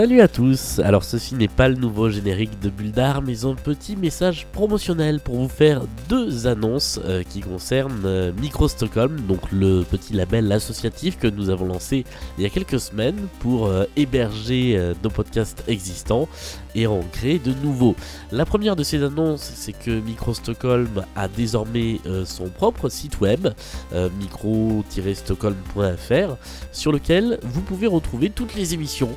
Salut à tous, alors ceci n'est pas le nouveau générique de Bulldar mais un petit message promotionnel pour vous faire deux annonces euh, qui concernent euh, Micro Stockholm, donc le petit label associatif que nous avons lancé il y a quelques semaines pour euh, héberger nos podcasts existants et en créer de nouveaux. La première de ces annonces, c'est que Micro Stockholm a désormais son propre site web, micro-stockholm.fr, sur lequel vous pouvez retrouver toutes les émissions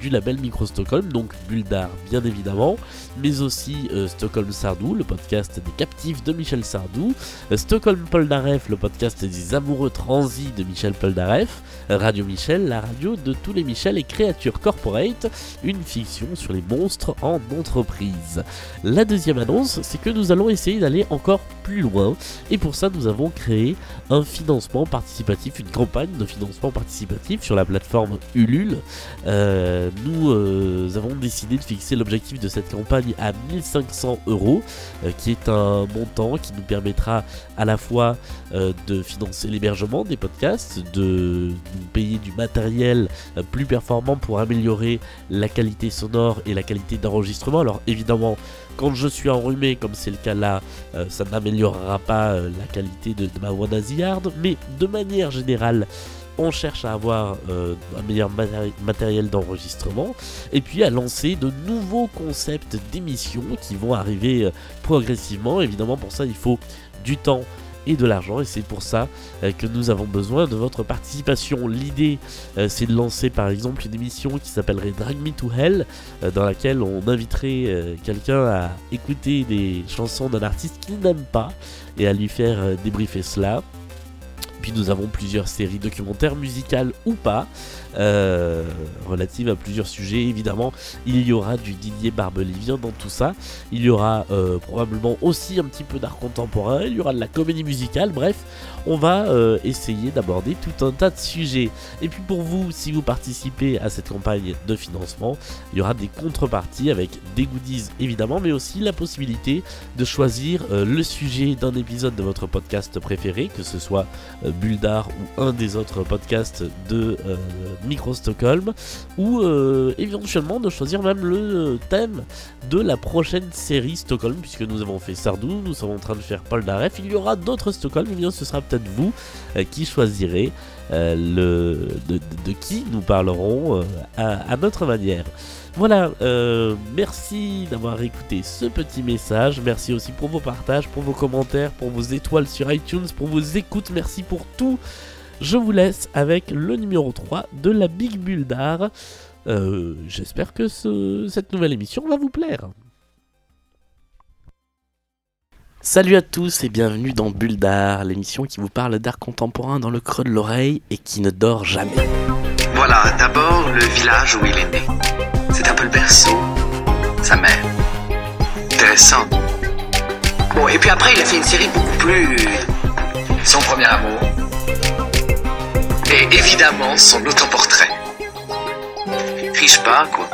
du label Micro Stockholm, donc Buldar bien évidemment, mais aussi euh, Stockholm Sardou, le podcast des captifs de Michel Sardou, euh, Stockholm Polnareff, le podcast des amoureux transis de Michel Polnareff, Radio Michel, la radio de tous les Michel et créatures corporate, une fiction sur les monstres en entreprise. La deuxième annonce, c'est que nous allons essayer d'aller encore plus loin, et pour ça nous avons créé un financement participatif, une campagne de financement participatif sur la plateforme Ulule. Euh, nous euh, avons décidé de fixer l'objectif de cette campagne à 1500 euros, euh, qui est un montant qui nous permettra à la fois de financer l'hébergement des podcasts, de nous payer du matériel plus performant pour améliorer la qualité sonore et la qualité d'enregistrement. Alors évidemment, quand je suis enrhumé, comme c'est le cas là, ça n'améliorera pas la qualité de, ma voix nasillarde, mais de manière générale, on cherche à avoir euh, un meilleur matériel d'enregistrement et puis à lancer de nouveaux concepts d'émissions qui vont arriver euh, progressivement. Évidemment, pour ça, il faut du temps et de l'argent et c'est pour ça euh, que nous avons besoin de votre participation. L'idée c'est de lancer par exemple une émission qui s'appellerait Drag Me to Hell dans laquelle on inviterait quelqu'un à écouter des chansons d'un artiste qu'il n'aime pas et à lui faire débriefer cela. Puis nous avons plusieurs séries documentaires musicales ou pas, euh, relatives à plusieurs sujets. Évidemment, il y aura du Didier Barbelivien dans tout ça. Il y aura euh, probablement aussi un petit peu d'art contemporain. Il y aura de la comédie musicale. Bref, on va euh, essayer d'aborder tout un tas de sujets. Et puis pour vous, si vous participez à cette campagne de financement, il y aura des contreparties avec des goodies évidemment, mais aussi la possibilité de choisir le sujet d'un épisode de votre podcast préféré, que ce soit Buldar ou un des autres podcasts de euh, Micro Stockholm, ou euh, éventuellement de choisir même le thème de la prochaine série Stockholm, puisque nous avons fait Sardou, nous sommes en train de faire Paul Daref, il y aura d'autres Stockholm, et eh bien ce sera peut-être vous euh, qui choisirez le, de, qui nous parlerons à notre manière. Voilà, euh, merci d'avoir écouté ce petit message. Merci aussi pour vos partages, pour vos commentaires, pour vos étoiles sur iTunes, pour vos écoutes. Merci pour tout. Je vous laisse avec le numéro 3 de la Big Bulle d'art. Euh, j'espère que cette nouvelle émission va vous plaire. Salut à tous et bienvenue dans Bulle d'art, l'émission qui vous parle d'art contemporain dans le creux de l'oreille et qui ne dort jamais. Voilà, d'abord le village où il est né. C'est un peu le berceau, sa mère. Intéressant. Bon, et puis après, il a fait une série beaucoup plus. Son premier amour. Et évidemment, son autoportrait. Riche pas, quoi.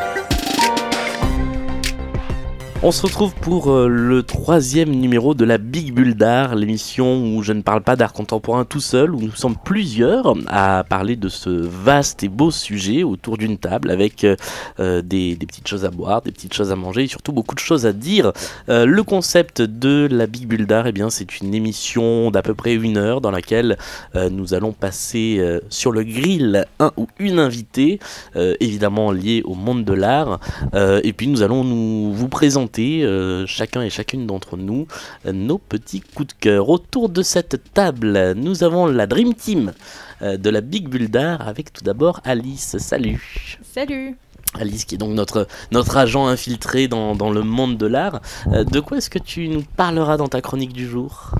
On se retrouve pour euh, le troisième numéro de la Big Bulle d'art, l'émission où je ne parle pas d'art contemporain tout seul, où nous sommes plusieurs à parler de ce vaste et beau sujet autour d'une table avec euh, euh, des, petites choses à boire, des petites choses à manger et surtout beaucoup de choses à dire. le concept de la Big Bulle d'art, eh bien, c'est une émission d'à peu près une heure dans laquelle nous allons passer sur le grill un ou une invitée, évidemment liée au monde de l'art, et puis nous allons nous vous présenter euh, chacun et chacune d'entre nous nos petits coups de cœur. Autour de cette table, nous avons la Dream Team euh, de la Big Bull d'art avec tout d'abord Alice. Salut. Salut. Alice qui est donc notre, notre agent infiltré dans, dans le monde de l'art. Euh, de quoi est-ce que tu nous parleras dans ta chronique du jour?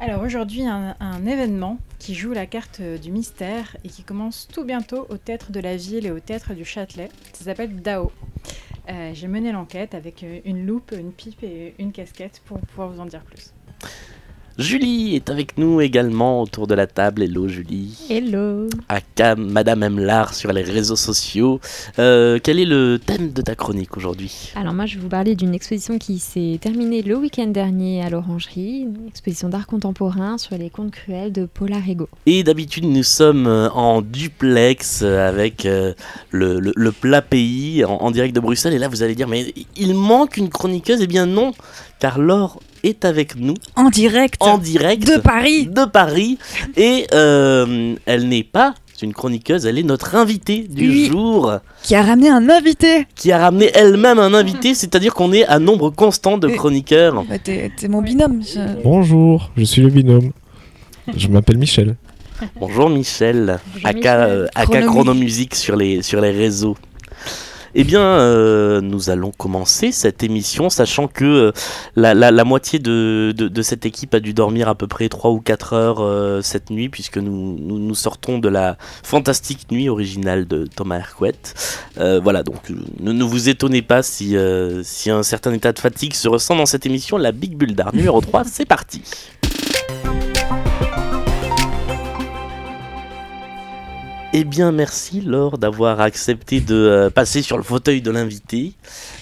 Alors aujourd'hui, un, un, événement qui joue la carte du mystère et qui commence tout bientôt au Théâtre de la Ville et au Théâtre du Châtelet. Ça s'appelle DAO. Euh, j'ai mené l'enquête avec euh, une loupe, une pipe et une casquette pour pouvoir vous en dire plus. Julie est avec nous également autour de la table. Hello Julie. Hello. Aka Madame Emlar sur les réseaux sociaux. Euh, quel est le thème de ta chronique aujourd'hui? Alors moi je vais vous parler d'une exposition qui s'est terminée le week-end dernier à l'Orangerie, une exposition d'art contemporain sur les contes cruels de Paula Rego. Et d'habitude nous sommes en duplex avec euh, le, le- le plat pays en, en direct de Bruxelles. Et là vous allez dire mais il manque une chroniqueuse? Eh bien non, car Laure est avec nous En direct en direct de Paris. de Paris. Et euh, elle n'est pas une chroniqueuse, elle est notre invitée du Oui. jour, Qui a ramené un invité. qui a ramené elle-même un invité, c'est-à-dire qu'on est à nombre constant de Et- chroniqueurs. Bah, T'es mon binôme. je- Bonjour, je suis le binôme. Je m'appelle Michel. Bonjour Michel, Bonjour aka, Michel. euh, aka. Chronomusique sur les, sur les réseaux. Eh bien, euh, nous allons commencer cette émission, sachant que euh, la, moitié de, cette équipe a dû dormir à peu près 3 ou 4 heures euh, cette nuit, puisque nous, sortons de la fantastique nuit originale de Thomas Hercouet. Voilà, donc ne, ne vous étonnez pas si, si un certain état de fatigue se ressent dans cette émission. La Big Bulle d'Art numéro 3, c'est parti Eh bien, merci Laure d'avoir accepté de euh, passer sur le fauteuil de l'invité,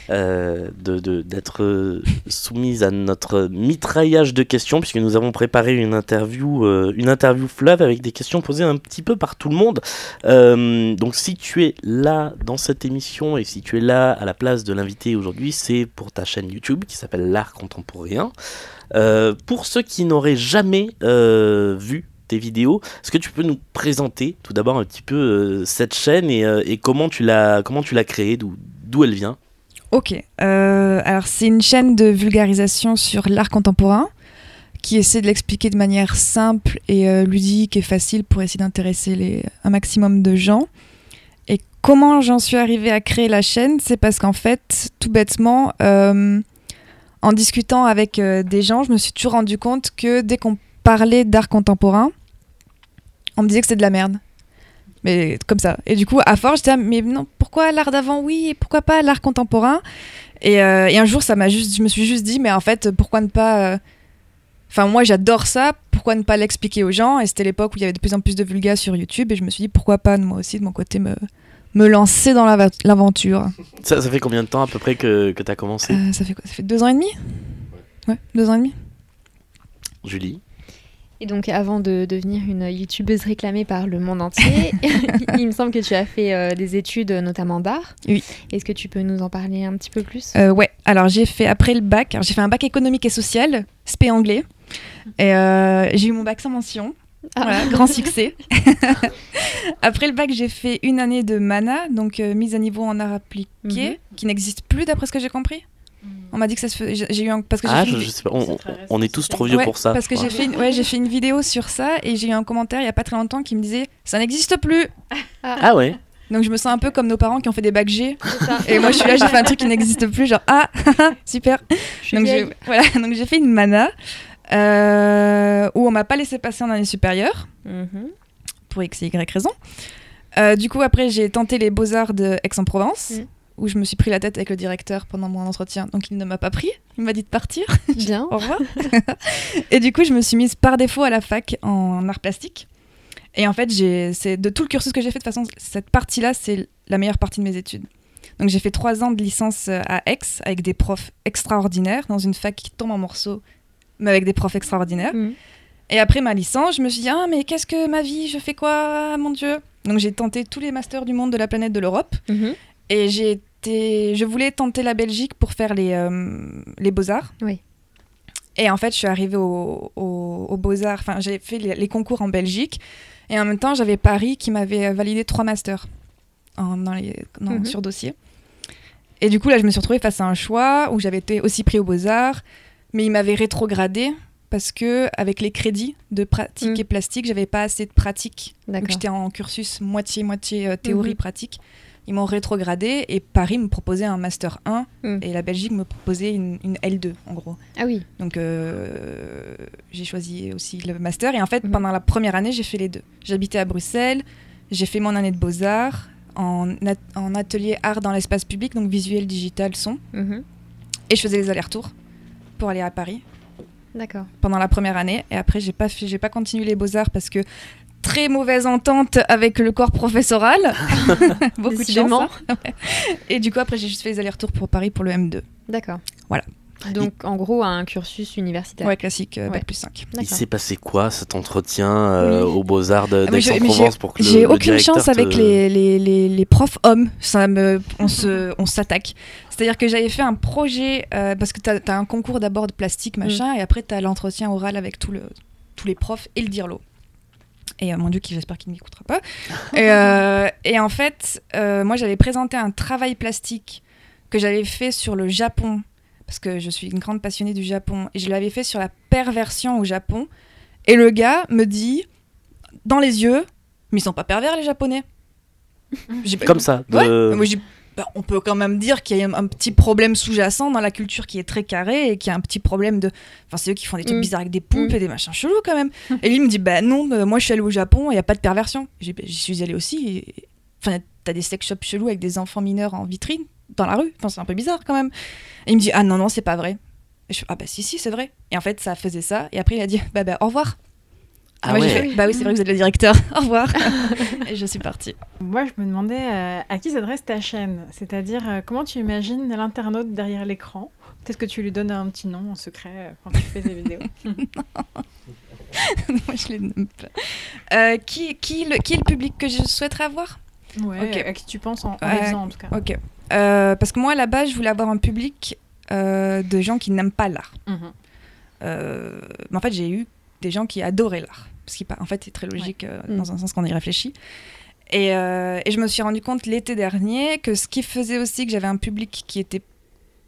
euh, d'être euh, soumise à notre mitraillage de questions, puisque nous avons préparé une interview, une interview fleuve avec des questions posées un petit peu par tout le monde. Donc, si tu es là dans cette émission et si tu es là à la place de l'invité aujourd'hui, c'est pour ta chaîne YouTube qui s'appelle L'Art Contemporain. Pour ceux qui n'auraient jamais vu tes vidéos, est-ce que tu peux nous présenter tout d'abord un petit peu euh, cette chaîne et, euh, et comment tu l'as comment tu l'as créée, d'où elle vient? Ok. Euh, alors, c'est une chaîne de vulgarisation sur l'art contemporain qui essaie de l'expliquer de manière simple et ludique et facile pour essayer d'intéresser un maximum de gens. Et comment j'en suis arrivée à créer la chaîne? C'est parce qu'en fait, tout bêtement, en discutant avec des gens, je me suis toujours rendu compte que dès qu'on parlait d'art contemporain, on me disait que c'était de la merde. Mais comme ça. Et du coup, à force, j'étais, mais non, pourquoi l'art d'avant, oui, et pourquoi pas l'art contemporain? Et, euh, et un jour, ça m'a juste, je me suis juste dit, mais en fait, pourquoi ne pas. euh, Enfin, moi, j'adore ça, pourquoi ne pas l'expliquer aux gens? Et c'était l'époque où il y avait de plus en plus de vulgas sur YouTube, et je me suis dit, pourquoi pas, moi aussi, de mon côté, me, me lancer dans l'aventure. ça, ça fait combien de temps à peu près que, que tu as commencé? Euh, ça fait quoi? Ça fait deux ans et demi? Ouais, deux ans et demi. Julie? Et donc avant de devenir une youtubeuse réclamée par le monde entier, il me semble que tu as fait euh, des études notamment d'art. Oui. Est-ce que tu peux nous en parler un petit peu plus? Euh, ouais, alors j'ai fait après le bac, alors j'ai fait un bac économique et social, spé anglais, et euh, j'ai eu mon bac sans mention. Ah. Voilà, grand succès. après le bac, j'ai fait une année de MANA, donc euh, mise à niveau en art appliqué, Mhm. qui n'existe plus d'après ce que j'ai compris. On m'a dit que ça se fait. J'ai eu un parce que j'ai Ah, fait je, une- je sais pas, on, est tous trop vieux Ouais, pour ça. Parce que j'ai fait, une, ouais, j'ai fait une vidéo sur ça et j'ai eu un commentaire il y a pas très longtemps qui me disait ça n'existe plus. Ah ouais Donc je me sens un peu comme nos parents qui ont fait des bacs G. Et moi je suis là, j'ai fait un truc qui n'existe plus, genre ah super. Je suis Donc j'ai voilà, donc j'ai fait une mana euh, où on m'a pas laissé passer en année supérieure Mhm. pour x et y raison. Euh, du coup après j'ai tenté les beaux arts de Aix-en-Provence. Mm. Où je me suis pris la tête avec le directeur pendant mon entretien, donc il ne m'a pas pris. Il m'a dit de partir. Bien. Au revoir. et du coup, je me suis mise par défaut à la fac en art plastique. Et en fait, c'est de tout le cursus que j'ai fait, de toute façon, cette partie-là, c'est la meilleure partie de mes études. Donc j'ai fait trois ans de licence à Aix avec des profs extraordinaires dans une fac qui tombe en morceaux, mais avec des profs extraordinaires. Mhm. Et après ma licence, je me suis dit ah mais qu'est-ce que ma vie, je fais quoi, mon Dieu? Donc j'ai tenté tous les masters du monde, de la planète, de l'Europe. Mhm. Et j'ai je voulais tenter la Belgique pour faire les, euh, les beaux-arts. Oui. Et en fait, je suis arrivée au- au- aux beaux-arts, enfin j'ai fait les, les concours en Belgique. Et en même temps, j'avais Paris qui m'avait validé trois masters en, dans les, dans- Mhm. sur dossier. Et du coup, là, je me suis retrouvée face à un choix où j'avais été aussi pris aux beaux-arts, mais il m'avait rétrogradé parce que avec les crédits de pratique Mhm. et plastique, j'avais pas assez de pratique donc j'étais en cursus moitié-moitié euh, théorie Mhm. pratique. Ils m'ont rétrogradé et Paris me proposait un master 1 Mhm. et la Belgique me proposait une, une L2 en gros. Ah oui. Donc euh, j'ai choisi aussi le master et en fait Mhm. pendant la première année j'ai fait les deux. J'habitais à Bruxelles, j'ai fait mon année de beaux-arts en, at- en atelier art dans l'espace public, donc visuel, digital, son. Mhm. Et je faisais les allers-retours pour aller à Paris. D'accord. pendant la première année. Et après, j'ai pas, j'ai pas continué les beaux-arts parce que très mauvaise entente avec le corps professoral. Beaucoup de chance. Hein. Ouais. Et du coup, après, j'ai juste fait les allers-retours pour Paris pour le M2. D'accord. Voilà. Donc, en gros, un cursus universitaire. Ouais, classique, euh, Ouais. bac plus 5. Il s'est passé quoi cet entretien euh, Oui. aux Beaux-Arts de- Ah, d'Aix-en-Provence pour que J'ai aucune chance avec les, les, les, les profs hommes. Ça me, on se, on s'attaque. C'est-à-dire que j'avais fait un projet euh, parce que tu as, un concours d'abord de plastique machin et après tu as l'entretien oral avec tout le, tous les profs et le dirlo. Et euh, mon Dieu, qui j'espère qu'il ne m'écoutera pas. et, euh, et en fait, euh, moi j'avais présenté un travail plastique que j'avais fait sur le Japon parce que je suis une grande passionnée du Japon et je l'avais fait sur la perversion au Japon. Et le gars me dit dans les yeux, mais ils sont pas pervers les Japonais. Comme ça. de- Ouais. Moi, j'ai- bah, on peut quand même dire qu'il y a un, petit problème sous-jacent dans la culture qui est très carré et qu'il y a un petit problème de. Enfin, c'est eux qui font des trucs Mm. bizarres avec des poulpes Mm. et des machins chelous quand même. et lui il me dit Bah non, moi je suis allée au Japon, il n'y a pas de perversion. Bah, J'y suis allée aussi. et- Enfin, t'as des sex shops chelous avec des enfants mineurs en vitrine dans la rue. Enfin, c'est un peu bizarre quand même. Et il me dit Ah non, non, c'est pas vrai. Et je fais Ah bah si, si, c'est vrai. Et en fait, ça faisait ça. Et après, il a dit Bah, bah au revoir. Ah Moi, j'ai ouais. fait, Bah oui, c'est vrai que vous êtes le directeur. au revoir. et je suis partie. Moi, je me demandais euh, à qui s'adresse ta chaîne? C'est-à-dire, euh, comment tu imagines l'internaute derrière l'écran? Peut-être que tu lui donnes un petit nom en secret euh, quand tu fais tes vidéos. Moi, je les nomme pas. Euh, qui, qui, le, qui est le public que je souhaiterais avoir? Ouais, Ok. à qui tu penses en, en faisant, en tout cas. Ok. Euh, parce que moi, à la base, je voulais avoir un public euh, de gens qui n'aiment pas l'art. Mhm. Euh, mais en fait, j'ai eu des gens qui adoraient l'art. Ce qui, en fait, c'est très logique euh, Mm. dans un sens qu'on y réfléchit. Et, euh, et je me suis rendu compte l'été dernier que ce qui faisait aussi que j'avais un public qui était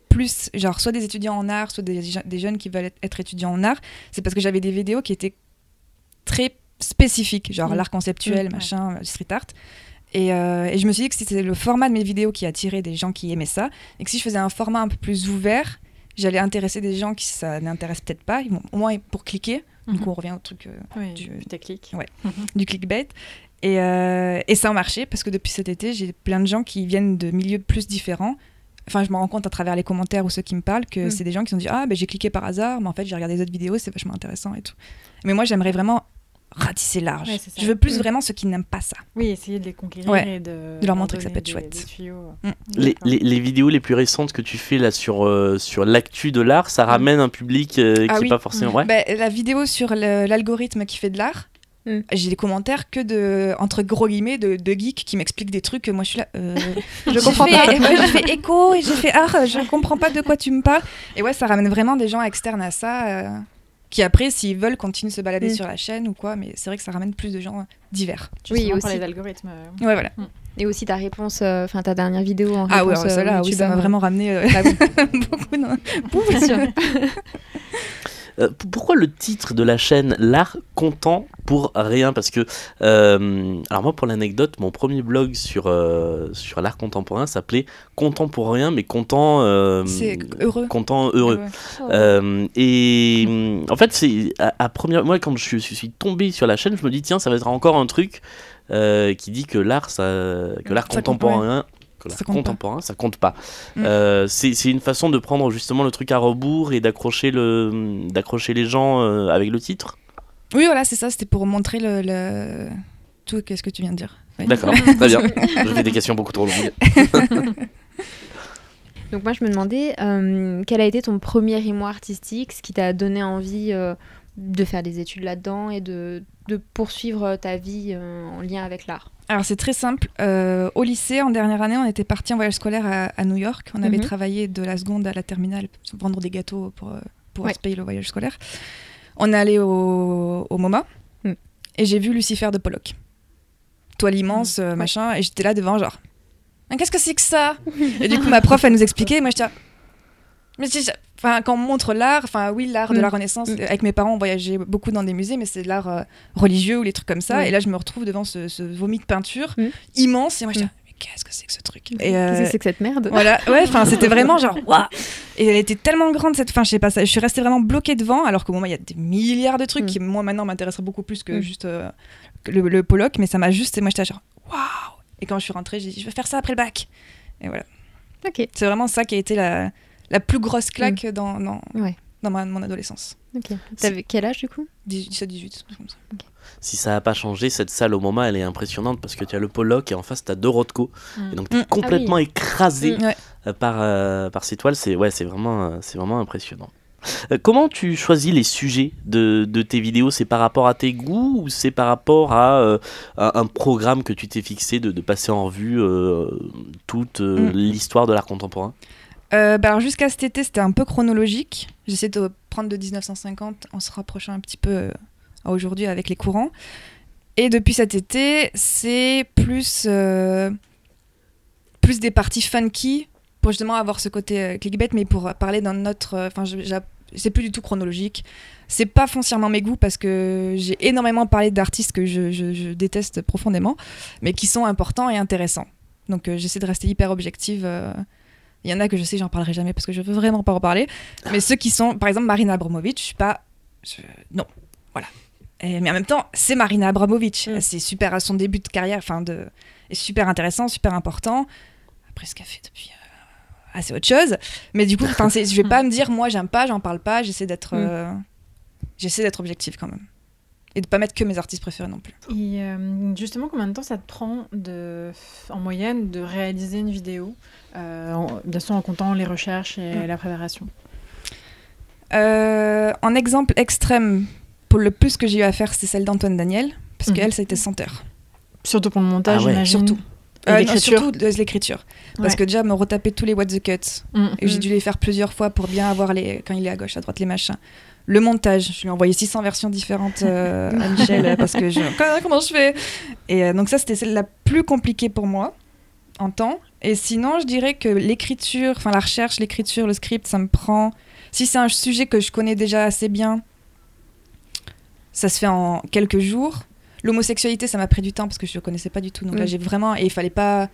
plus, genre, soit des étudiants en art, soit des, je- des jeunes qui veulent être, étudiants en art, c'est parce que j'avais des vidéos qui étaient très spécifiques, genre Mm. l'art conceptuel, Mm, machin, street art. Et, euh, et je me suis dit que c'était le format de mes vidéos qui attirait des gens qui aimaient ça, et que si je faisais un format un peu plus ouvert, j'allais intéresser des gens qui ça n'intéresse peut-être pas, ils vont- au moins pour cliquer. Du coup, on revient au truc euh, Oui, Du- du déclic. Ouais. du clickbait. Et, euh, et ça a marché parce que depuis cet été, j'ai plein de gens qui viennent de milieux plus différents. Enfin, je me rends compte à travers les commentaires ou ceux qui me parlent que Mm. c'est des gens qui se sont dit Ah, ben j'ai cliqué par hasard, mais en fait, j'ai regardé les autres vidéos, c'est vachement intéressant et tout. Mais moi, j'aimerais vraiment ratisser large. Ouais, je veux plus Mm. vraiment ceux qui n'aiment pas ça. Oui, essayer de les conquérir Ouais. et de, De leur montrer que ça peut être des- chouette. des. Mm. Les, D'accord. les- les vidéos les plus récentes que tu fais là sur, euh, sur l'actu de l'art, ça ramène un public euh, Ah qui n'est oui. pas forcément. Ouais. Ben, la vidéo sur l'algorithme qui fait de l'art, Mm. j'ai des commentaires que de, entre gros guillemets, de, de geeks qui m'expliquent des trucs que moi je suis là. euh, Je comprends fait- pas. j'ai fait écho et j'ai fait ah, je comprends pas de quoi tu me parles. Et ouais, ça ramène vraiment des gens externes à ça, euh, qui après, s'ils veulent, continuent de se balader Mm. sur la chaîne ou quoi. Mais c'est vrai que ça ramène plus de gens divers. Oui, Justement pour aussi. les algorithmes. euh. Ouais, voilà. Et aussi ta réponse, euh, enfin ta dernière vidéo en Ah ouais, réponse ouais, euh, celle-là, oui, ça m'a vraiment ramené euh, Bah oui, beaucoup. Euh, pourquoi le titre de la chaîne L'art content pour rien? Parce que, euh, alors moi pour l'anecdote, mon premier blog sur, euh, sur l'art contemporain s'appelait Content pour rien, mais content, heureux. content heureux. Ouais. Euh, et en fait, c'est à, à première, moi quand je suis, je suis tombé sur la chaîne, je me dis tiens, ça va être encore un truc euh, qui dit que l'art, ça, que l'art contemporain, Ça compte pas. contemporain, ça compte pas. Mm. Euh, c'est c'est une façon de prendre justement le truc à rebours et d'accrocher le, d'accrocher les gens euh, avec le titre. Oui, voilà, c'est ça. C'était pour montrer le, le- tout. Qu'est-ce que tu viens de dire Oui. D'accord, très bien. Je fais des questions beaucoup trop longues. Donc moi je me demandais euh, quel a été ton premier émoi artistique, ce qui t'a donné envie euh, de faire des études là-dedans et de, de poursuivre ta vie euh, en lien avec l'art. Alors c'est très simple. Euh, au lycée, en dernière année, on était parti en voyage scolaire à, à New York. On avait Mhm. travaillé de la seconde à la terminale, vendre des gâteaux pour, euh, pour Ouais. se payer le voyage scolaire. On est allé au, au MoMA Mm. et j'ai vu Lucifer de Pollock. Toile immense, euh, machin, et j'étais là devant genre, Ah, qu'est-ce que c'est que ça? Et du coup, ma prof, elle nous expliquait, et moi j'étais mais Enfin, quand on montre l'art, enfin oui, l'art de Mm. la Renaissance. Mm. Avec mes parents, on voyageait beaucoup dans des musées, mais c'est de l'art euh, religieux ou les trucs comme ça. Mm. Et là, je me retrouve devant ce, ce vomi de peinture Mm. immense, et moi, je dis, Mm. mais qu'est-ce que c'est que ce truc? Qu'est-ce Et, euh, que c'est que cette merde? voilà, ouais, enfin, c'était vraiment genre, waouh Et elle était tellement grande cette fin, je sais pas, ça, je suis restée vraiment bloquée devant, alors qu'au moment, il y a des milliards de trucs Mm. qui, moi, maintenant, m'intéresseraient beaucoup plus que Mm. juste euh, que le, le Pollock, mais ça m'a juste, et moi, j'étais genre, waouh Et quand je suis rentrée, j'ai dit, je vais faire ça après le bac. Et voilà. Ok. C'est vraiment ça qui a été la, la plus grosse claque dans, dans, Ouais. dans ma- mon adolescence. Ok. T'avais quel âge du coup? 17, 18, comme ça. Si ça n'a pas changé, cette salle au moment elle est impressionnante parce que tu as le Pollock et en face tu as deux Rothko. Mm. Et donc tu es Mm. complètement écrasé Ouais. euh, par, euh, par ces toiles. C'est ouais, c'est vraiment, euh, c'est vraiment impressionnant. Euh, comment tu choisis les sujets de, de tes vidéos? C'est par rapport à tes goûts ou c'est par rapport à, euh, à un programme que tu t'es fixé de, de passer en revue euh, toute euh, Mm. l'histoire de l'art contemporain? Euh, bah alors jusqu'à cet été, c'était un peu chronologique. J'essaie de prendre de 1950 en se rapprochant un petit peu euh, à aujourd'hui avec les courants. Et depuis cet été, c'est plus, euh, plus des parties funky pour justement avoir ce côté clickbait, mais pour parler d'un autre. Enfin, c'est plus du tout chronologique. C'est pas foncièrement mes goûts parce que j'ai énormément parlé d'artistes que je, déteste profondément, mais qui sont importants et intéressants. Donc j'essaie de rester hyper objective. Il y en a que je sais, j'en parlerai jamais parce que je veux vraiment pas en parler. Mais ceux qui sont, par exemple, Marina Abramovic, je suis pas. je- Non, voilà. Et- mais en même temps, c'est Marina Abramovic. Mm. C'est super à son début de carrière, enfin, de, est super intéressant, super important. Après ce qu'elle fait depuis. euh, ah, c'est autre chose. Mais du coup, je vais pas me dire, moi, j'aime pas, j'en parle pas, j'essaie d'être. Mm. euh, j'essaie d'être objective quand même. Et de pas mettre que mes artistes préférés non plus. Et euh, justement, combien de temps ça te prend de, en moyenne de réaliser une vidéo euh, en- Bien sûr, en comptant les recherches et Mm. la préparation? Euh, en exemple extrême, pour le plus que j'ai eu à faire, c'est celle d'Antoine Daniel, parce Mhm. qu'elle, ça a été 100 heures. Surtout pour le montage, Ah ouais, j'imagine. surtout. Euh, non, l'écriture. surtout de l'écriture. Parce Ouais. que déjà, me retaper tous les what the cut. Mm. Et j'ai Mm. dû les faire plusieurs fois pour bien avoir les. Quand il est à gauche, à droite, les machins. Le montage, je lui ai envoyé 600 versions différentes euh, à Michel parce que je. Comment- Comment je fais? Et euh, donc, ça, c'était celle la plus compliquée pour moi en temps. Et sinon, je dirais que l'écriture, enfin la recherche, l'écriture, le script, ça me prend. Si c'est un sujet que je connais déjà assez bien, ça se fait en quelques jours. L'homosexualité, ça m'a pris du temps parce que je ne connaissais pas du tout. Donc là, Mm. j'ai vraiment. Et il fallait pas.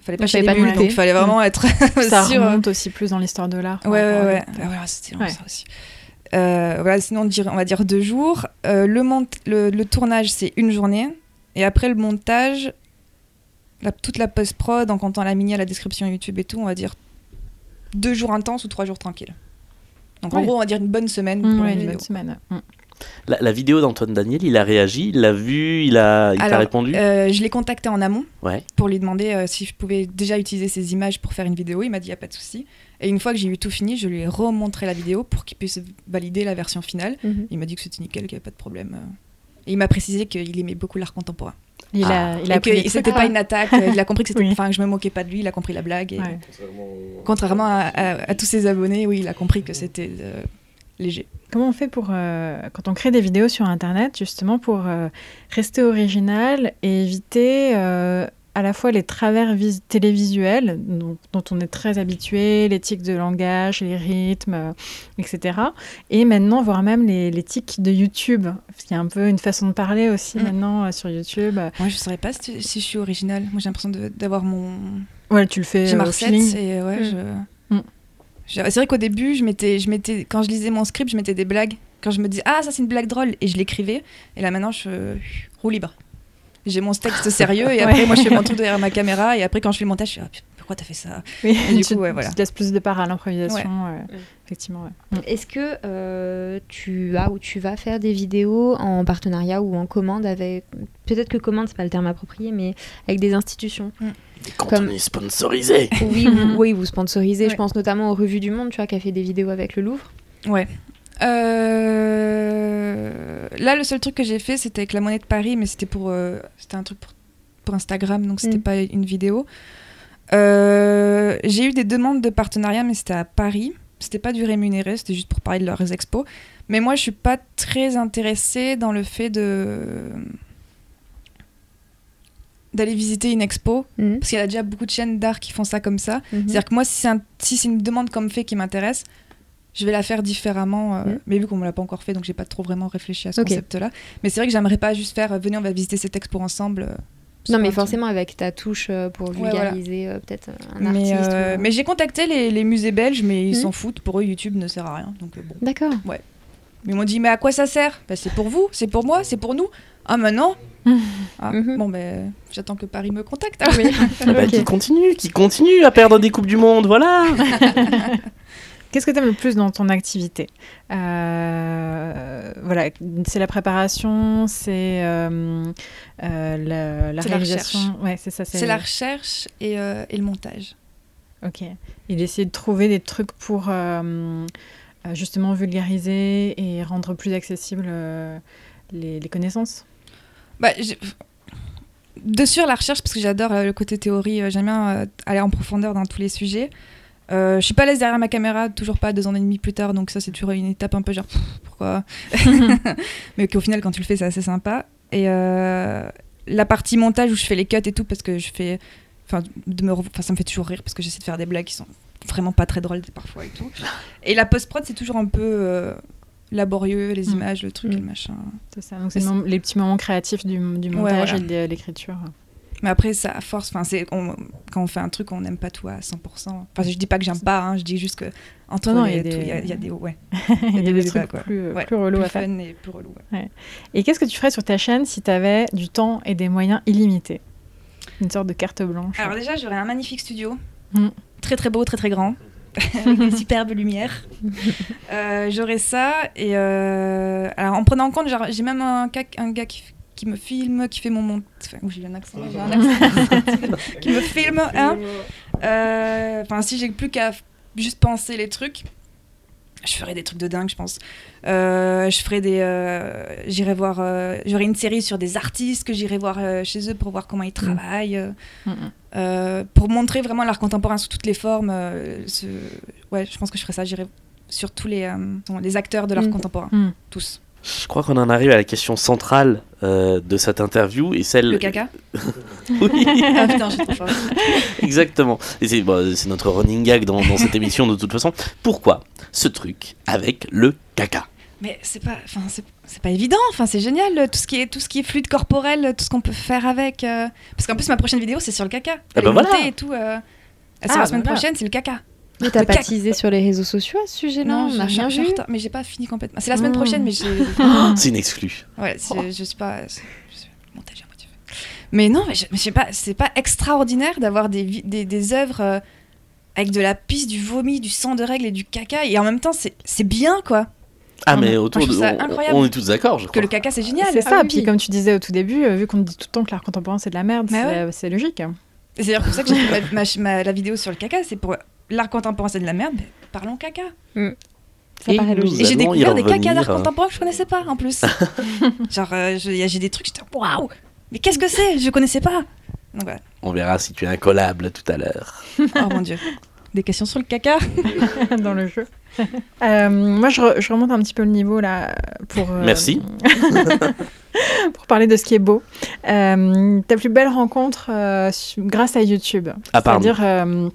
Fallait pas Il fallait pas lutter. donc il fallait vraiment être Ça sûr. remonte aussi plus dans l'histoire de l'art. Ouais, ouais, par ouais. à- Ah, voilà, c'était long, Ouais. ça aussi. Euh, voilà, sinon, on, dirait- on va dire deux jours. Euh, le, mont- le, le tournage, c'est une journée. Et après, le montage, la, toute la post-prod, en comptant la mini à la description YouTube et tout, on va dire deux jours intenses ou trois jours tranquilles. Donc, en gros, on va dire une bonne semaine pour ouais, une une vidéo. bonne semaine. Mm. La, la vidéo d'Antoine Daniel, il a réagi, il l'a vu, il a, il t'a Alors, répondu Euh, je l'ai contacté en amont Ouais. pour lui demander euh, si je pouvais déjà utiliser ces images pour faire une vidéo. Il m'a dit, il n'y a pas de souci. Et une fois que j'ai eu tout fini, je lui ai remontré la vidéo pour qu'il puisse valider la version finale. Mhm. Il m'a dit que c'était nickel, qu'il n'y avait pas de problème. euh. Et il m'a précisé qu'il aimait beaucoup l'art contemporain. Il Ah. a, il a et que c'était pas une attaque. Il a compris que c'était. Oui. Enfin, je me moquais pas de lui. Il a compris la blague. Et... Ouais. Contrairement à, à- à tous ses abonnés, oui, il a compris que c'était euh, léger. Comment on fait pour, euh, quand on crée des vidéos sur Internet, justement pour euh, rester original et éviter euh, à la fois les travers vis- télévisuels dont, dont on est très habitué, les tics de langage, les rythmes, euh, etc. Et maintenant, voire même les, les tics de YouTube, parce qu'il y a un peu une façon de parler aussi Mm. maintenant euh, sur YouTube. Moi, je saurais pas si, si je suis originale. Moi, j'ai l'impression d'avoir mon. Ouais, tu le fais J'ai euh, ma recette. Et ouais, Mm. je. Mm. je- C'est vrai qu'au début, je mettais, je mettais, quand je lisais mon script, je mettais des blagues. Quand je me disais, ah, ça c'est une blague drôle, et je l'écrivais. Et là maintenant, je roue libre. J'ai mon texte sérieux, et après, Ouais. moi, je fais mon truc derrière ma caméra, et après, quand je fais le montage, je suis, ah, putain, pourquoi t'as fait ça Oui, Et du tu, coup, ouais, voilà. tu te laisses plus de part à l'improvisation, euh, effectivement. ouais. Mm. Est-ce que euh, tu as ou tu vas faire des vidéos en partenariat ou en commande avec. Peut-être que commande, c'est pas le terme approprié, mais avec des institutions Des Comme- contenus sponsorisés Oui, vous, oui, vous sponsorisez. Je pense notamment aux Revues du Monde, tu vois, qui a fait des vidéos avec le Louvre. Ouais. Euh, Là, le seul truc que j'ai fait, c'était avec la monnaie de Paris, mais c'était pour, euh, c'était un truc pour, pour Instagram, donc c'était Mm. pas une vidéo. Euh, J'ai eu des demandes de partenariat, mais c'était à Paris. C'était pas du rémunéré, c'était juste pour parler de leurs expos. Mais moi, je suis pas très intéressée dans le fait de d'aller visiter une expo, Mhm. parce qu'il y a déjà beaucoup de chaînes d'art qui font ça comme ça. Mhm. C'est-à-dire que moi, si c'est un- si c'est une demande comme fait qui m'intéresse, je vais la faire différemment. euh, Mm. Mais vu qu'on me l'a pas encore fait, donc j'ai pas trop vraiment réfléchi à ce concept-là. Mais c'est vrai que j'aimerais pas juste faire, euh, venez, on va visiter cette expo ensemble. euh, Non, mais truc. forcément avec ta touche euh, pour voilà. vulgariser euh, peut-être un Mais, artiste. euh, ou mais j'ai contacté les, les musées belges, mais ils Mm. s'en foutent. Pour eux, YouTube ne sert à rien. Donc euh, bon. D'accord. Ils m'ont dit, mais à quoi ça sert? Bah, C'est pour vous, c'est pour moi, c'est pour nous. Ah, maintenant ah, Mhm. Bon, ben, j'attends que Paris me contacte. Ah bah, Qui continue, qui continue à perdre des Coupes du Monde, voilà Qu'est-ce que tu aimes le plus dans ton activité Euh, Voilà, c'est la préparation, c'est euh, euh, la, la réalisation. ouais, c'est ça. C'est la recherche et, et le montage. Ok. Et d'essayer de trouver des trucs pour justement vulgariser et rendre plus accessibles les, les connaissances. Bah, de sur la recherche, parce que j'adore le côté théorie, j'aime bien aller en profondeur dans tous les sujets. Euh, je suis pas à l'aise derrière ma caméra, toujours pas deux ans et demi plus tard, donc ça c'est toujours une étape un peu genre pff, pourquoi Mais qu'au final quand tu le fais c'est assez sympa. Et euh, la partie montage où je fais les cuts et tout, parce que je fais, enfin de me, re- enfin, ça me fait toujours rire parce que j'essaie de faire des blagues qui sont vraiment pas très drôles parfois et tout. Et la post prod c'est toujours un peu euh, laborieux, les Mm. images, le truc, Mm. et le machin. C'est ça. Donc c'est les petits moments créatifs du, du montage voilà. et de l'écriture. Mais après, ça, à force, enfin, c'est on- quand on fait un truc, on n'aime pas tout à 100%. Enfin, je dis pas que j'aime pas, hein, je dis juste que entre Non, il y a des- il y, a- il y a des, ouais, Il y a des, trucs quoi. plus, Ouais, plus relous plus à faire. fun et plus relou. ouais. Et qu'est-ce que tu ferais sur ta chaîne si tu avais du temps et des moyens illimités? Une sorte de carte blanche. Alors déjà, j'aurais un magnifique studio, Mm. très très beau, très très grand, avec des superbes lumières. Euh, j'aurais ça et euh, alors en prenant en compte, j'ai même un, gars- un gars qui, qui me filme, qui fait mon montage. Enfin, où j'ai un accent, j'ai un accent. qui me filme. hein. Euh, Enfin, si j'ai plus qu'à juste penser les trucs, je ferais des trucs de dingue, je pense. Euh, je ferais des. euh, j'irai voir. euh, J'aurais une série sur des artistes que j'irai voir euh, chez eux pour voir comment ils travaillent. euh, Mm, mm. euh, pour montrer vraiment l'art contemporain sous toutes les formes. euh, ce- Ouais, je pense que je ferais ça. J'irai sur tous les, euh, les acteurs de l'art Mm. contemporain. Mm. Tous. Je crois qu'on en arrive à la question centrale euh, de cette interview et celle. Le caca Oui, Ah putain, exactement. Et c'est bon, c'est notre running gag dans, dans cette émission de toute façon. Pourquoi ce truc avec le caca? Mais c'est pas, enfin c'est, c'est pas évident. Enfin c'est génial euh, tout ce qui est tout ce qui est fluide corporel, tout ce qu'on peut faire avec. euh, Parce qu'en plus ma prochaine vidéo c'est sur le caca. Ah bah Les voilà. montées et tout. euh, C'est Ah, la semaine bah voilà. prochaine, c'est le caca. Mais t'as pas teasé sur les réseaux sociaux à ce sujet-là On je- n'a je- rien vu. retard, mais j'ai pas fini complètement. C'est la semaine Mm. prochaine, mais j'ai. C'est une exclue. Ouais, c'est- je suis pas. montage à moitié fait. Mais non, mais je, sais pas, c'est pas extraordinaire d'avoir des, vi- des, des œuvres euh, avec de la pisse, du vomi, du sang de règle et du caca, et en même temps, c'est c'est bien quoi. Ah, Non, mais autour de. ça on- incroyable. On, est tous d'accord, je Que crois. le caca, c'est génial. C'est ça, Ah oui, puis oui. comme tu disais au tout début, euh, vu qu'on dit tout le temps que l'art contemporain c'est de la merde, Mais c'est c'est logique. hein. C'est d'ailleurs pour ça que j'ai fait ma, ma- ma- la vidéo sur le caca, c'est pour l'art contemporain, c'est de la merde, mais parlons caca. Ça Et paraît logique. Et j'ai découvert des cacas d'art contemporain que je connaissais pas en plus. Genre, euh, j'ai des trucs, j'étais waouh, mais qu'est-ce que c'est? Je connaissais pas. Donc voilà. On verra si tu es incollable tout à l'heure. Oh mon dieu. Des questions sur le caca? Dans le jeu. Euh, moi, je, re- je remonte un petit peu le niveau là pour. euh, Merci. pour parler de ce qui est beau. Euh, ta plus belle rencontre euh, grâce à YouTube. À part C'est-à-dire, euh,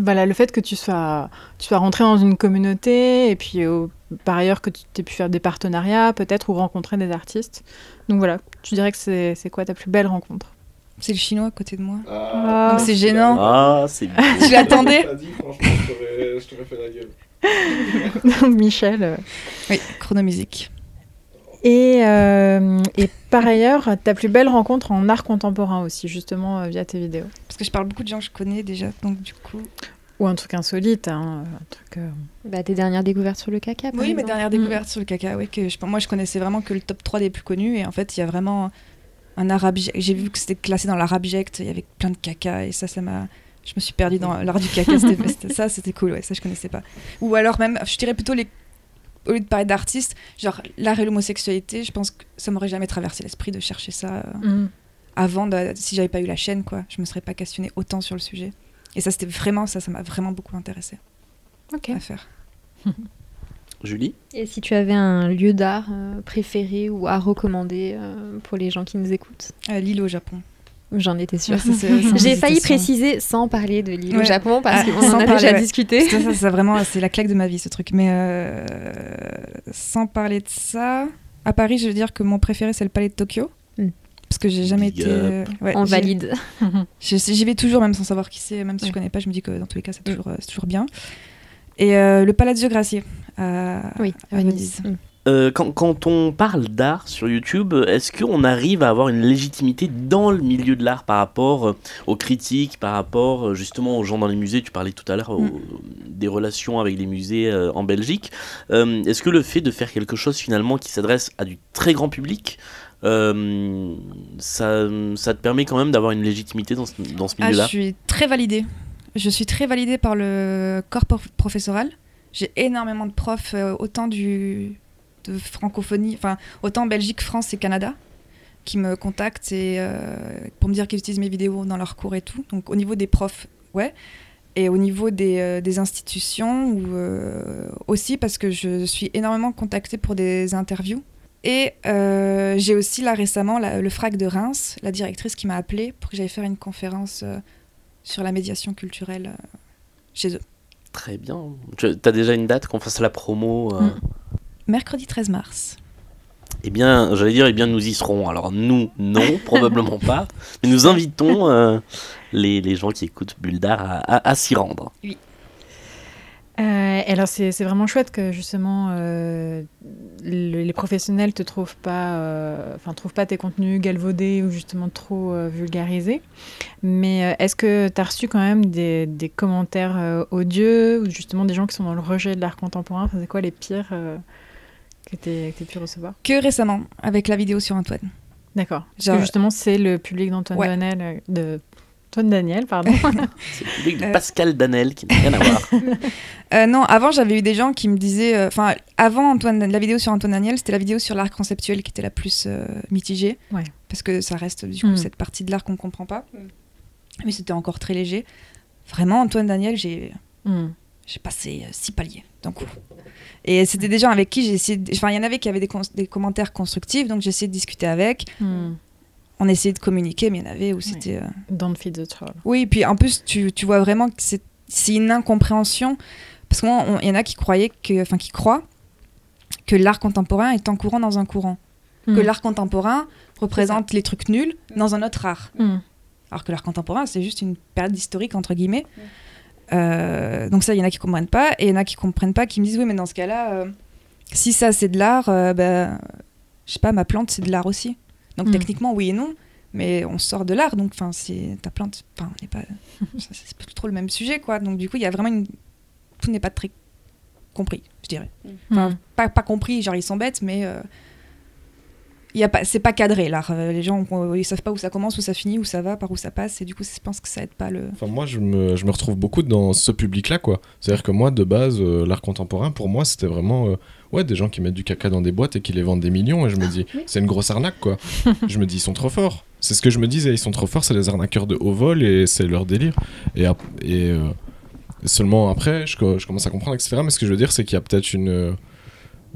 voilà, le fait que tu sois, tu sois rentré dans une communauté et puis euh, par ailleurs que tu aies pu faire des partenariats peut-être ou rencontrer des artistes. Donc voilà, tu dirais que c'est c'est quoi ta plus belle rencontre? C'est le chinois à côté de moi. Ah. Donc c'est gênant. Ah, c'est bien. Je l'attendais. T'as dit, franchement, je t'aurais- je t'aurais fait la gueule. Donc Michel. euh. Oui, chronomusique. Et, euh, et par ailleurs, ta plus belle rencontre en art contemporain aussi, justement euh, via tes vidéos. Parce que je parle beaucoup de gens que je connais déjà, donc du coup. Ou un truc insolite, hein, un truc. euh, Bah, tes dernières découvertes sur le caca. par Oui, mes dernières Mm. découvertes sur le caca, ouais, que je, moi je connaissais vraiment que le top 3 des plus connus, et en fait il y a vraiment un art abject. J'ai vu que c'était classé dans l'art abject, il y avait plein de caca, et ça, ça m'a. Je me suis perdue dans l'art du caca, ça c'était cool, ouais, ça je connaissais pas. Ou alors même, je dirais plutôt les. Au lieu de parler d'artistes, genre l'art et l'homosexualité, je pense que ça m'aurait jamais traversé l'esprit de chercher ça euh, mm. avant, de- si j'avais pas eu la chaîne, quoi. Je me serais pas questionnée autant sur le sujet. Et ça, c'était vraiment, ça, ça m'a vraiment beaucoup intéressé Ok. à faire. Julie Et si tu avais un lieu d'art euh, préféré ou à recommander euh, pour les gens qui nous écoutent? Euh, L'île au Japon. J'en étais sûre. J'ai failli préciser sans parler de l'île au. Japon parce Ah, qu'on sans en a parler, déjà ouais. discuté. Ça, ça, ça, vraiment, c'est la claque de ma vie, ce truc. Mais euh, sans parler de ça, à Paris, je veux dire que mon préféré, c'est le Palais de Tokyo. Mm. Parce que j'ai jamais Big été. ouais, On valide. J'y vais toujours, même sans savoir qui c'est, même si je connais pas, je me dis que dans tous les cas, c'est toujours, euh, toujours bien. Et euh, le Palazzo Gracie à, Oui, à Venise. Venise. Mm. Euh, quand, quand on parle d'art sur YouTube, est-ce qu'on arrive à avoir une légitimité dans le milieu de l'art par rapport euh, aux critiques, par rapport euh, justement aux gens dans les musées? Tu parlais tout à l'heure Mm. des relations avec les musées euh, en Belgique. Euh, est-ce que le fait de faire quelque chose finalement qui s'adresse à du très grand public, ça, ça te permet quand même d'avoir une légitimité dans ce, dans ce Ah, je milieu-là suis très validée. Je suis très validée par le corps prof- professoral. J'ai énormément de profs, autant du, de francophonie, enfin, autant Belgique, France et Canada, qui me contactent et, euh, pour me dire qu'ils utilisent mes vidéos dans leurs cours et tout. Donc, au niveau des profs, ouais. Et au niveau des, euh, des institutions, ou, euh, aussi parce que je suis énormément contactée pour des interviews. Et j'ai aussi là récemment la- le FRAC de Reims, la directrice qui m'a appelée pour que j'aille faire une conférence sur la médiation culturelle chez eux. Très bien. Tu as déjà une date qu'on fasse la promo Mm. Mercredi 13 mars. Eh bien, j'allais dire, eh bien, nous y serons. Alors, nous, non, probablement pas. Mais nous invitons euh, les, les gens qui écoutent Bulldar à, à- à s'y rendre. Euh, et alors c'est vraiment chouette que justement euh, le- les professionnels te trouvent pas, euh, enfin trouvent pas tes contenus galvaudés ou justement trop euh, vulgarisés. Mais euh, est-ce que tu as reçu quand même des, des commentaires euh, odieux ou justement des gens qui sont dans le rejet de l'art contemporain? Enfin, C'est quoi les pires euh, que tu as pu recevoir Que récemment, avec la vidéo sur Antoine. D'accord. Parce Genre- que justement c'est le public d'Antoine Ouais. Daniel, euh, de Antoine Daniel, pardon. C'est le public de Euh. Pascal Danel qui n'a rien à voir. Euh, non, avant j'avais eu des gens qui me disaient, euh, enfin avant Antoine, la vidéo sur Antoine Daniel, c'était la vidéo sur l'art conceptuel qui était la plus euh, mitigée, Ouais. parce que ça reste du coup Mm. cette partie de l'art qu'on comprend pas. Mais c'était encore très léger. Vraiment Antoine Daniel, j'ai Hmm. j'ai passé euh, six paliers d'un coup. Et c'était des gens avec qui j'ai essayé, de- enfin il y en avait qui avaient des, commentaires constructifs, donc j'ai essayé de discuter avec. Hmm. On essayait de communiquer, mais il y en avait où c'était. euh, Don't feed the troll. Oui, puis en plus, tu, tu vois vraiment que c'est c'est une incompréhension. Parce qu'il y en a qui croyaient que, enfin, qui croient que l'art contemporain est en courant dans un courant. Que Hmm. l'art contemporain représente les trucs nuls dans un autre art. Hmm. Alors que l'art contemporain, c'est juste une période historique, entre guillemets. Euh, donc ça, il y en a qui comprennent pas. Et il y en a qui comprennent pas, qui me disent, oui, mais dans ce cas-là, euh, si ça, c'est de l'art, euh, ben, je sais pas, ma plante, c'est de l'art aussi. Donc Mm. techniquement, oui et non. Mais on sort de l'art, donc enfin, c'est ta plante. Enfin, on n'est pas. c'est plus trop le même sujet, quoi. Donc du coup, il y a vraiment une. Tout n'est pas très compris, je dirais. Enfin, Hmm. pas, pas compris, genre ils sont bêtes, mais euh, y a pas, c'est pas cadré l'art. Euh, Les gens, euh, ils savent pas où ça commence, où ça finit, où ça va, par où ça passe, et du coup, je pense que ça aide pas le. Enfin, moi, je me, je me retrouve beaucoup dans ce public-là, quoi. C'est-à-dire que moi, de base, euh, l'art contemporain, pour moi, c'était vraiment euh, ouais, des gens qui mettent du caca dans des boîtes et qui les vendent des millions. Et je me dis, c'est une grosse arnaque, quoi. je me dis, ils sont trop forts. C'est ce que je me disais, ils sont trop forts, c'est des arnaqueurs de haut vol et c'est leur délire. Et, et euh, seulement après, je commence à comprendre, etc. Mais ce que je veux dire, c'est qu'il y a peut-être une.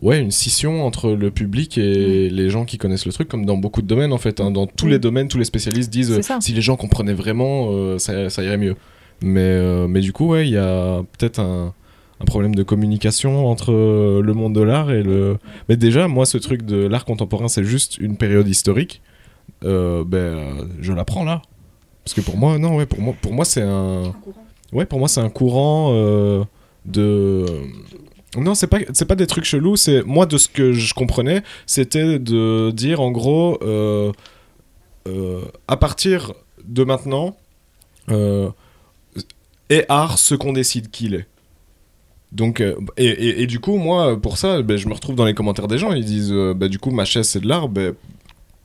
Ouais, une scission entre le public et les gens qui connaissent le truc, comme dans beaucoup de domaines en fait. hein. Dans tous Mm. les domaines, tous les spécialistes disent euh, si les gens comprenaient vraiment, euh, ça, ça irait mieux. Mais, euh, mais du coup, ouais, il y a peut-être un, un problème de communication entre le monde de l'art et le. Mais déjà, moi, ce truc de l'art contemporain, c'est juste une période historique. Ben, je la prends là. Parce que pour moi, non, ouais, pour moi, pour moi, c'est un. Ouais, pour moi, c'est un courant euh, de. Non, c'est pas, c'est pas des trucs chelous. C'est moi de ce que je comprenais, c'était de dire en gros, euh, euh, à partir de maintenant, euh, est art ce qu'on décide qu'il est. Donc, euh, et, et- et du coup, moi, pour ça, ben, je me retrouve dans les commentaires des gens. Ils disent, ben, du coup, ma chaise c'est de l'art. Ben,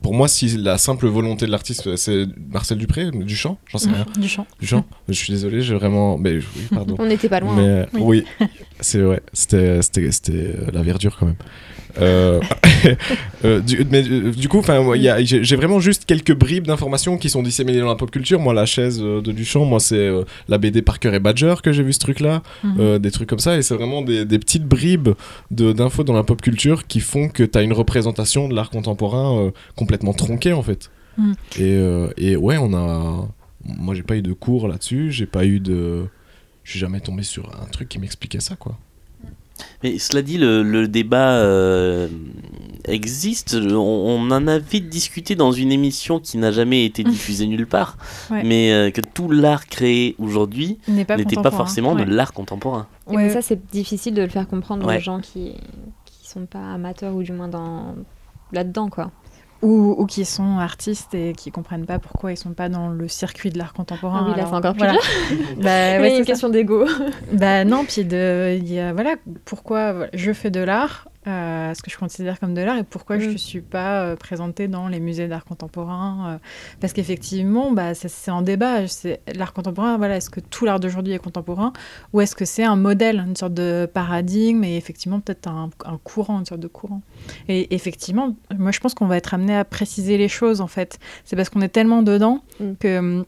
pour moi, si la simple volonté de l'artiste, c'est Marcel Dupré, Duchamp, j'en sais rien. Du chant. Duchamp, je suis désolé, j'ai vraiment. Mais oui, pardon. On n'était pas loin. Mais hein. euh, oui, c'est ouais, c'était la verdure quand même. Euh, euh, du, mais euh, du coup, j'ai vraiment juste quelques bribes d'informations qui sont disséminées dans la pop culture. Moi, la chaise de Duchamp, moi, c'est euh, la BD Parker et Badger que j'ai vu ce truc-là, Mhm. des trucs comme ça, et c'est vraiment des, des petites bribes d'infos dans la pop culture qui font que tu as une représentation de l'art contemporain complètement tronquée en fait. Mhm. Et, et ouais, on a. Moi, j'ai pas eu de cours là-dessus, j'ai pas eu de. Je suis jamais tombé sur un truc qui m'expliquait ça, quoi. Mais cela dit, le, le débat euh, existe. On, on en avait discuté dans une émission qui n'a jamais été diffusée nulle part, Ouais. mais euh, que tout l'art créé aujourd'hui pas n'était pas forcément Ouais. de l'art contemporain. Et Ouais. mais ça, c'est difficile de le faire comprendre Ouais. aux gens qui, qui sont pas amateurs ou du moins dans là-dedans, quoi. Ou, ou qui sont artistes et qui comprennent pas pourquoi ils sont pas dans le circuit de l'art contemporain. Ah oui, là, c'est encore plus voilà. bah, ouais, c'est une ça. question d'ego. Bah non, puis de, il y a, voilà, pourquoi je fais de l'art, euh, ce que je considère comme de l'art, et pourquoi je Mm. ne suis pas euh, présentée dans les musées d'art contemporain. euh, parce qu'effectivement, bah, c'est en débat. C'est- L'art contemporain, voilà, est-ce que tout l'art d'aujourd'hui est contemporain, ou est-ce que c'est un modèle, une sorte de paradigme, et effectivement peut-être un, un courant, une sorte de courant. Et effectivement, moi je pense qu'on va être amené à préciser les choses, en fait. C'est parce qu'on est tellement dedans Mm. que...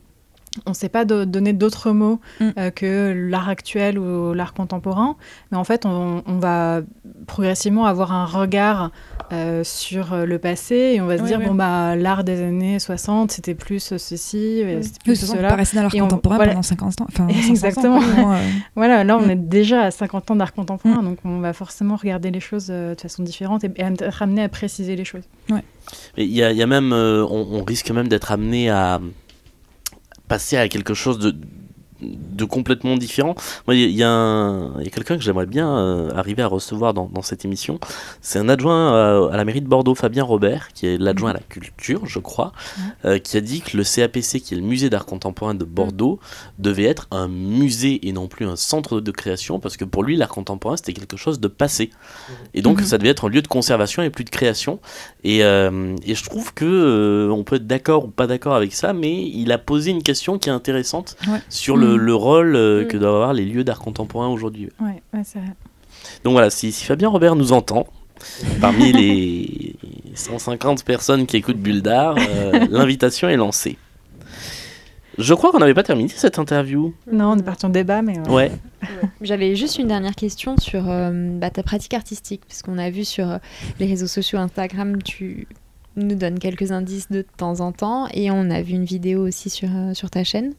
on ne sait pas do- donner d'autres mots Mm. euh, que l'art actuel ou l'art contemporain. Mais en fait, on, on va progressivement avoir un regard euh, sur le passé et on va se Ouais, dire, ouais. bon, bah, l'art des années 60, c'était plus ceci, Mm. c'était plus cela. rester dans l'art on- contemporain voilà. pendant 50 ans. Enfin, 500 ans, Exactement. euh. Voilà, là, on Mm. est déjà à 50 ans d'art contemporain, donc on va forcément regarder les choses euh, de façon différente et, et être amené à préciser les choses. Mais il y a, il y a même, euh, on, on risque même d'être amené à passer à quelque chose de, de complètement différent. Moi, il y a- quelqu'un que j'aimerais bien euh, arriver à recevoir dans, dans cette émission. C'est un adjoint euh, à la mairie de Bordeaux, Fabien Robert, qui est l'adjoint à la culture, je crois, euh, qui a dit que le CAPC, qui est le musée d'art contemporain de Bordeaux, devait être un musée et non plus un centre de création, parce que pour lui, l'art contemporain, c'était quelque chose de passé. Et donc, Mhm. ça devait être un lieu de conservation et plus de création. Et, et je trouve que on peut être d'accord ou pas d'accord avec ça, mais il a posé une question qui est intéressante Ouais. sur le, Mhm. le rôle euh, Mhm. que doivent avoir les lieux d'art contemporain aujourd'hui. Ouais, ouais, c'est vrai. Donc voilà, si, si Fabien Robert nous entend, parmi les 150 personnes qui écoutent Bulle d'Art, euh, l'invitation est lancée. Je crois qu'on n'avait pas terminé cette interview. Non, on est parti en débat, mais euh, Ouais. J'avais juste une dernière question sur euh, bah, ta pratique artistique, parce qu'on a vu sur les réseaux sociaux Instagram, tu nous donnes quelques indices de temps en temps, et on a vu une vidéo aussi sur, euh, sur ta chaîne,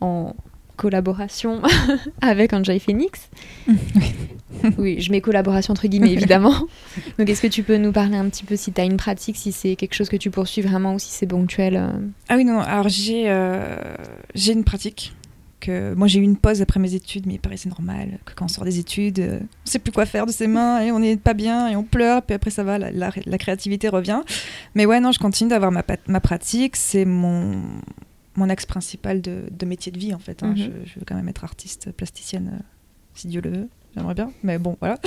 en collaboration avec Enjoy Phoenix. oui, je mets collaboration entre guillemets, évidemment. Donc est-ce que tu peux nous parler un petit peu si tu as une pratique, si c'est quelque chose que tu poursuis vraiment, ou si c'est ponctuel euh Ah oui, non, non. Alors, j'ai euh, j'ai une pratique. Que, moi, j'ai eu une pause après mes études, mais il paraissait normal que quand on sort des études, euh, on sait plus quoi faire de ses mains et on n'est pas bien et on pleure, puis après ça va, la, la- la créativité revient. Mais ouais, non, je continue d'avoir ma, ma pratique. C'est mon, mon axe principal de, de métier de vie, en fait. hein. Mhm. je, je veux quand même être artiste plasticienne, euh, si Dieu le veut. J'aimerais bien, mais bon, voilà.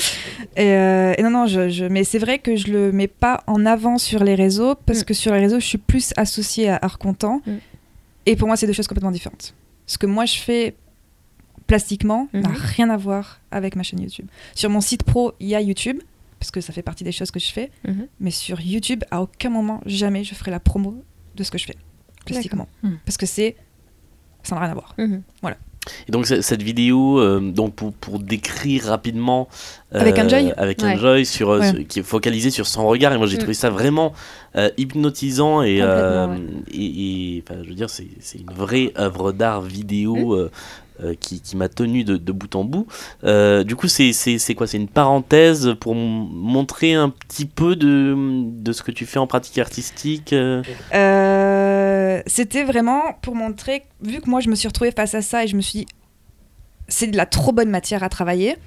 Et, euh, et non, non, je, je- mais c'est vrai que je le mets pas en avant sur les réseaux parce Mm. que sur les réseaux, je suis plus associée à art content. Mm. Et pour moi, c'est deux choses complètement différentes. Ce que moi, je fais plastiquement n'a Mhm. rien à voir avec ma chaîne YouTube. Sur mon site pro, il y a YouTube, parce que ça fait partie des choses que je fais. Mhm. Mais sur YouTube, à aucun moment, jamais, je ferai la promo de ce que je fais, plastiquement. Mhm. Parce que c'est... Ça n'a rien à voir. Mhm. Et donc cette vidéo, euh, donc pour, pour décrire rapidement euh, Avec Enjoy avec Ouais. Enjoy sur, euh, Ouais. sur- qui est focalisé sur son regard, et moi j'ai Mm. trouvé ça vraiment euh, hypnotisant et, euh, et, je veux dire c'est c'est une vraie œuvre d'art Mm. vidéo. euh, qui, qui m'a tenu de, bout en bout. Euh, du coup, c'est quoi? C'est une parenthèse pour montrer un petit peu de, ce que tu fais en pratique artistique euh? Euh, C'était vraiment pour montrer, vu que moi je me suis retrouvée face à ça et je me suis dit, c'est de la trop bonne matière à travailler,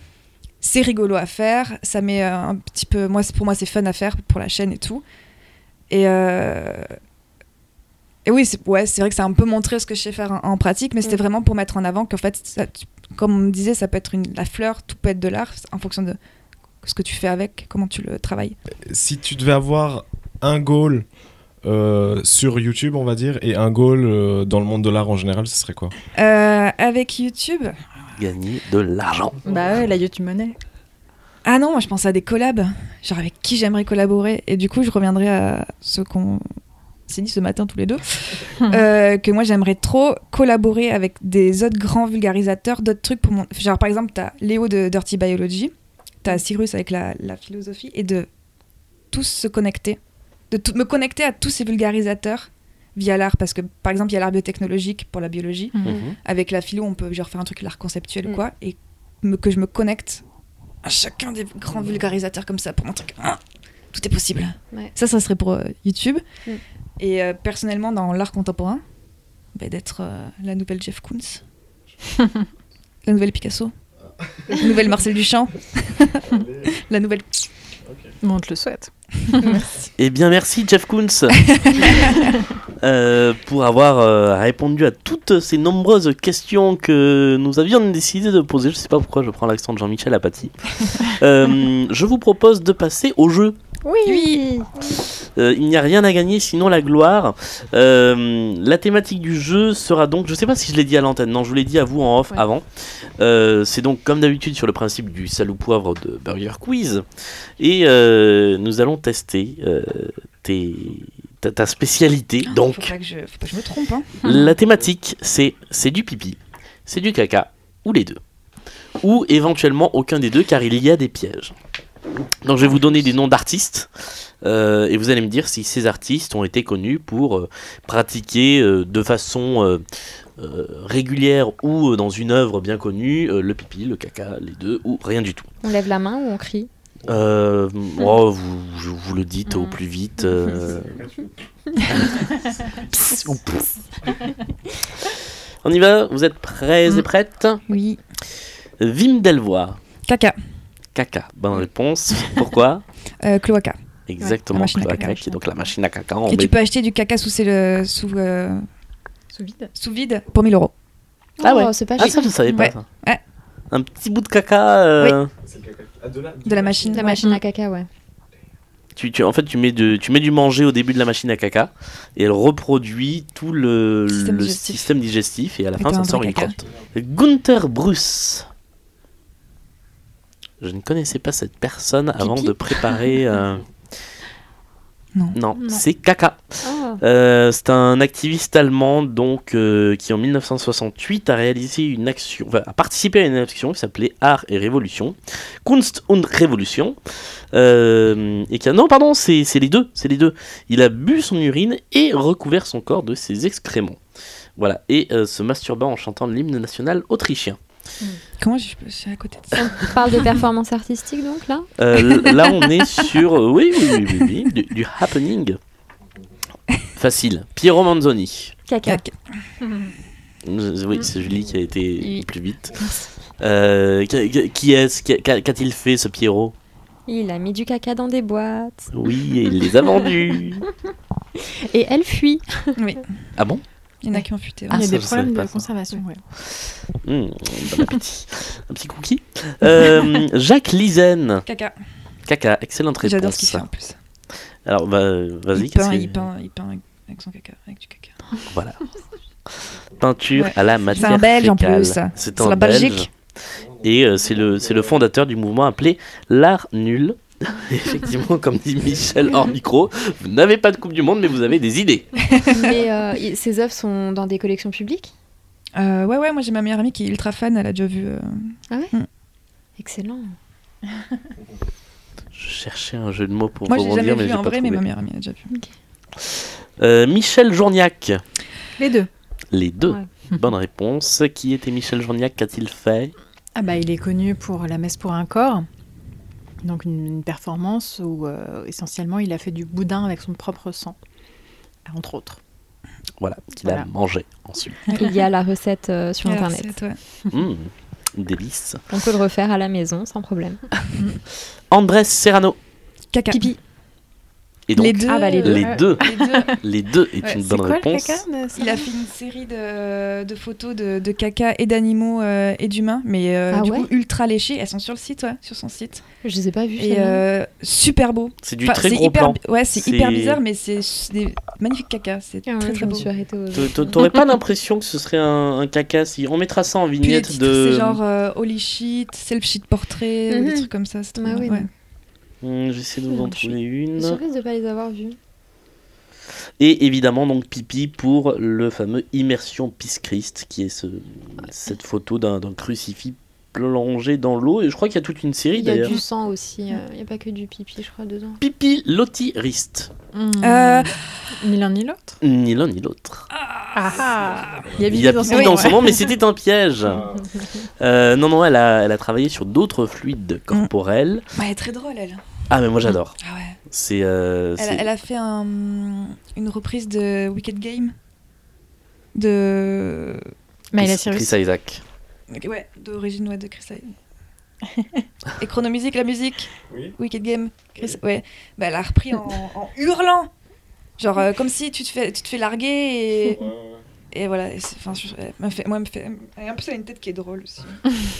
c'est rigolo à faire, ça met euh, un petit peu, moi pour moi c'est fun à faire pour la chaîne et tout. Et, euh, et oui, c'est ouais, c'est vrai que c'est un peu montrer ce que je sais faire en, en pratique, mais c'était Mm. vraiment pour mettre en avant qu'en fait, ça- tu- comme on me disait, ça peut être une, la fleur, tout peut être de l'art en fonction de ce que tu fais avec, comment tu le travailles. Si tu devais avoir un goal euh, sur YouTube, on va dire, et un goal euh, dans le monde de l'art en général, ce serait quoi? Euh, avec YouTube, Gagner de l'argent. Bah ouais, la YouTube Money. Ah non, moi je pense à des collabs, genre avec qui j'aimerais collaborer. Et du coup, je reviendrai à ce qu'on s'est dit ce matin tous les deux, euh, que moi j'aimerais trop collaborer avec des autres grands vulgarisateurs, d'autres trucs pour mon... Genre par exemple, t'as Léo de Dirty Biology, t'as Cyrus avec la, la philosophie, et de tous se connecter, de tout- me connecter à tous ces vulgarisateurs via l'art, parce que par exemple, il y a l'art biotechnologique pour la biologie, Mhm. avec la philo, on peut genre faire un truc l'art conceptuel ou Mm. quoi, et me- que je me connecte à chacun des grands vulgarisateurs comme ça pour montrer que ah, tout est possible. Ouais. Ça, ça serait pour euh, YouTube. Mm. Et euh, personnellement, dans l'art contemporain, bah, d'être euh, la nouvelle Jeff Koons, la nouvelle Picasso, la nouvelle Marcel Duchamp, la nouvelle Bon, on te le souhaite. Eh bien, merci Jeff Koons euh, pour avoir euh, répondu à toutes ces nombreuses questions que nous avions décidé de poser. Je sais pas pourquoi je prends l'accent de Jean-Michel Apathy. Euh, je vous propose de passer au jeu. Oui. Euh, il n'y a rien à gagner sinon la gloire. Euh, la thématique du jeu sera donc, je sais pas si je l'ai dit à l'antenne, non, je vous l'ai dit à vous en off Ouais. avant. Euh, c'est donc comme d'habitude sur le principe du salou poivre de Burger Quiz. Et nous allons tester tes, ta, ta spécialité. Faut Donc, pas que je, faut pas que je me trompe. Hein. la thématique c'est c'est du pipi, c'est du caca ou les deux. Ou éventuellement aucun des deux car il y a des pièges. Donc je vais vous donner des noms d'artistes euh, et vous allez me dire si ces artistes ont été connus pour euh, pratiquer euh, de façon régulière ou dans une œuvre bien connue le pipi, le caca, les deux ou rien du tout. On lève la main ou on crie? Euh, oh, vous, vous le dites au plus vite. euh. Pss ou pss. On y va? Vous êtes prêts et Mm. prêtes? Oui. Vim Delvoye. Caca. Caca. Bonne réponse. Pourquoi Euh, cloaca. Exactement. cloaca, caca. qui est donc la machine à caca. On Et tu peux acheter du caca sous, c'est le, sous, euh, Sous vide. sous vide pour 1000 euros. Ah ouais. C'est pas Ah ça je savais pas Ouais. ça. Ouais. Un petit bout de caca. euh, De la machine. La machine à caca, ouais. tu, tu- en fait tu mets, de, tu mets du manger au début de la machine à caca et elle reproduit tout le, Système le digestif. système digestif et à la Et fin ça sort une crotte. Gunther Bruce. Je ne connaissais pas cette personne avant Pipi de préparer. euh, Non. Non, Non. c'est caca. Ah. Euh, c'est un activiste allemand donc euh, qui en 1968 a réalisé une action, enfin, a participé à une action qui s'appelait Art et Révolution, Kunst und Revolution, euh, et qui a non pardon c'est c'est les deux, c'est les deux. Il a bu son urine et recouvert son corps de ses excréments. Voilà et euh, se masturbant en chantant l'hymne national autrichien. Comment je je suis à côté de ça On parle de performance artistique donc là Euh, là on est sur euh, oui oui oui, oui, oui, du, du happening. Facile. Piero Manzoni. Caca. Caca. Euh, Oui, c'est Julie qui a été Oui. plus vite. Euh, qui- est-ce Qu'a- qu'a- Qu'a-t-il fait ce Pierrot Il a mis du caca dans des boîtes. Oui, et il les a vendus. Et elle fuit. Oui. Ah bon? Il y en a qui ont fuité. Ah, Il y a des problèmes de conservation. Ouais. Mmh, Bon appétit. Un petit cookie. Euh, Jacques Lizen. Caca. Caca, excellente réponse. J'adore ce qu'il fait en plus. Alors, bah, vas-y. Il qu'est-ce peint, que- il peint, il peint avec- son caca, avec du caca. Voilà. Peinture Ouais. à la matière un Belge, en plus. C'est un la Belge. Belgique. Et euh, c'est le, c'est le fondateur du mouvement appelé l'art nul. Effectivement, comme dit Michel hors micro, vous n'avez pas de Coupe du Monde, mais vous avez des idées. Mais euh, ses œuvres sont dans des collections publiques? Euh, ouais, ouais, moi j'ai ma meilleure amie qui est ultra fan, elle a déjà vu. euh, Excellent. Je cherchais un jeu de mots pour Moi j'ai rebondir, jamais mais vu j'ai en pas vrai, mais trouvé. ma meilleure amie a déjà vu. Euh, Michel Journiac. Les deux. Les deux. Ouais. Bonne réponse. Qui était Michel Journiac Qu'a-t-il fait? Ah bah, il est connu pour la messe pour un corps. Donc une, une performance où euh, essentiellement il a fait du boudin avec son propre sang, entre autres. Voilà, qu'il a mangé ensuite. Il y a la recette euh, sur internet. ouais. Mmh, délice. On peut le refaire à la maison sans problème. Andrés Serrano. Caca. Pipi. Et donc, Les deux. Ah bah, les deux. les Ouais. deux. Les deux. Est Ouais, une bonne quoi le réponse. caca Il a fait une série de, de photos de, de caca et d'animaux euh, et d'humains, mais euh, Ah du ouais coup ultra léchées. Elles sont sur le site, ouais, sur son site. Je les ai pas vus. Et euh, super beau. C'est du Enfin, très gros hyper, plan. Ouais, c'est hyper bizarre, mais c'est des magnifiques caca. C'est Ah ouais, très très beau. T'aurais pas l'impression que ce serait un, un caca si on mettra ça en vignette de. c'est genre euh, Holy Shit, Self Shit Portrait, euh, Mhm. des trucs comme ça. C'est trop Oui. Hmm, J'essaie de vous en Je trouver Je suis une. surprise de pas les avoir vus. Et évidemment donc pipi pour le fameux immersion Peace Christ qui est ce, cette photo d'un crucifix plongé dans l'eau et je crois qu'il y a toute une série Il y a d'ailleurs. du sang aussi. euh, Il n'y a pas que du pipi, je crois, dedans. Pipi Lotti Rist. Hmm. Euh, Ni l'un ni l'autre. Ni l'un ni l'autre. Ah ah Il y a Il y a Bibi dans pipi son dans nom, son ouais. nom mais c'était un piège. Euh, non non elle a, elle a travaillé sur d'autres fluides corporels. bah, elle est très drôle, elle. Ah mais moi j'adore. Ah ouais. C'est euh, Elle, c'est- a- elle a fait un- une reprise de Wicked Game. De. Miley Chris. Isaac. Ouais, d'origine ouais, de Chris Isaac. Et Chronomusique, la musique Oui. Wicked Game Chris- Ouais. Bah, elle a repris en, en hurlant. Genre, euh, comme si tu te fais, tu te fais larguer et, et voilà. et c'est- Enfin, je- elle m'a fait, moi, elle me fait. elle- En plus, elle a une tête qui est drôle aussi.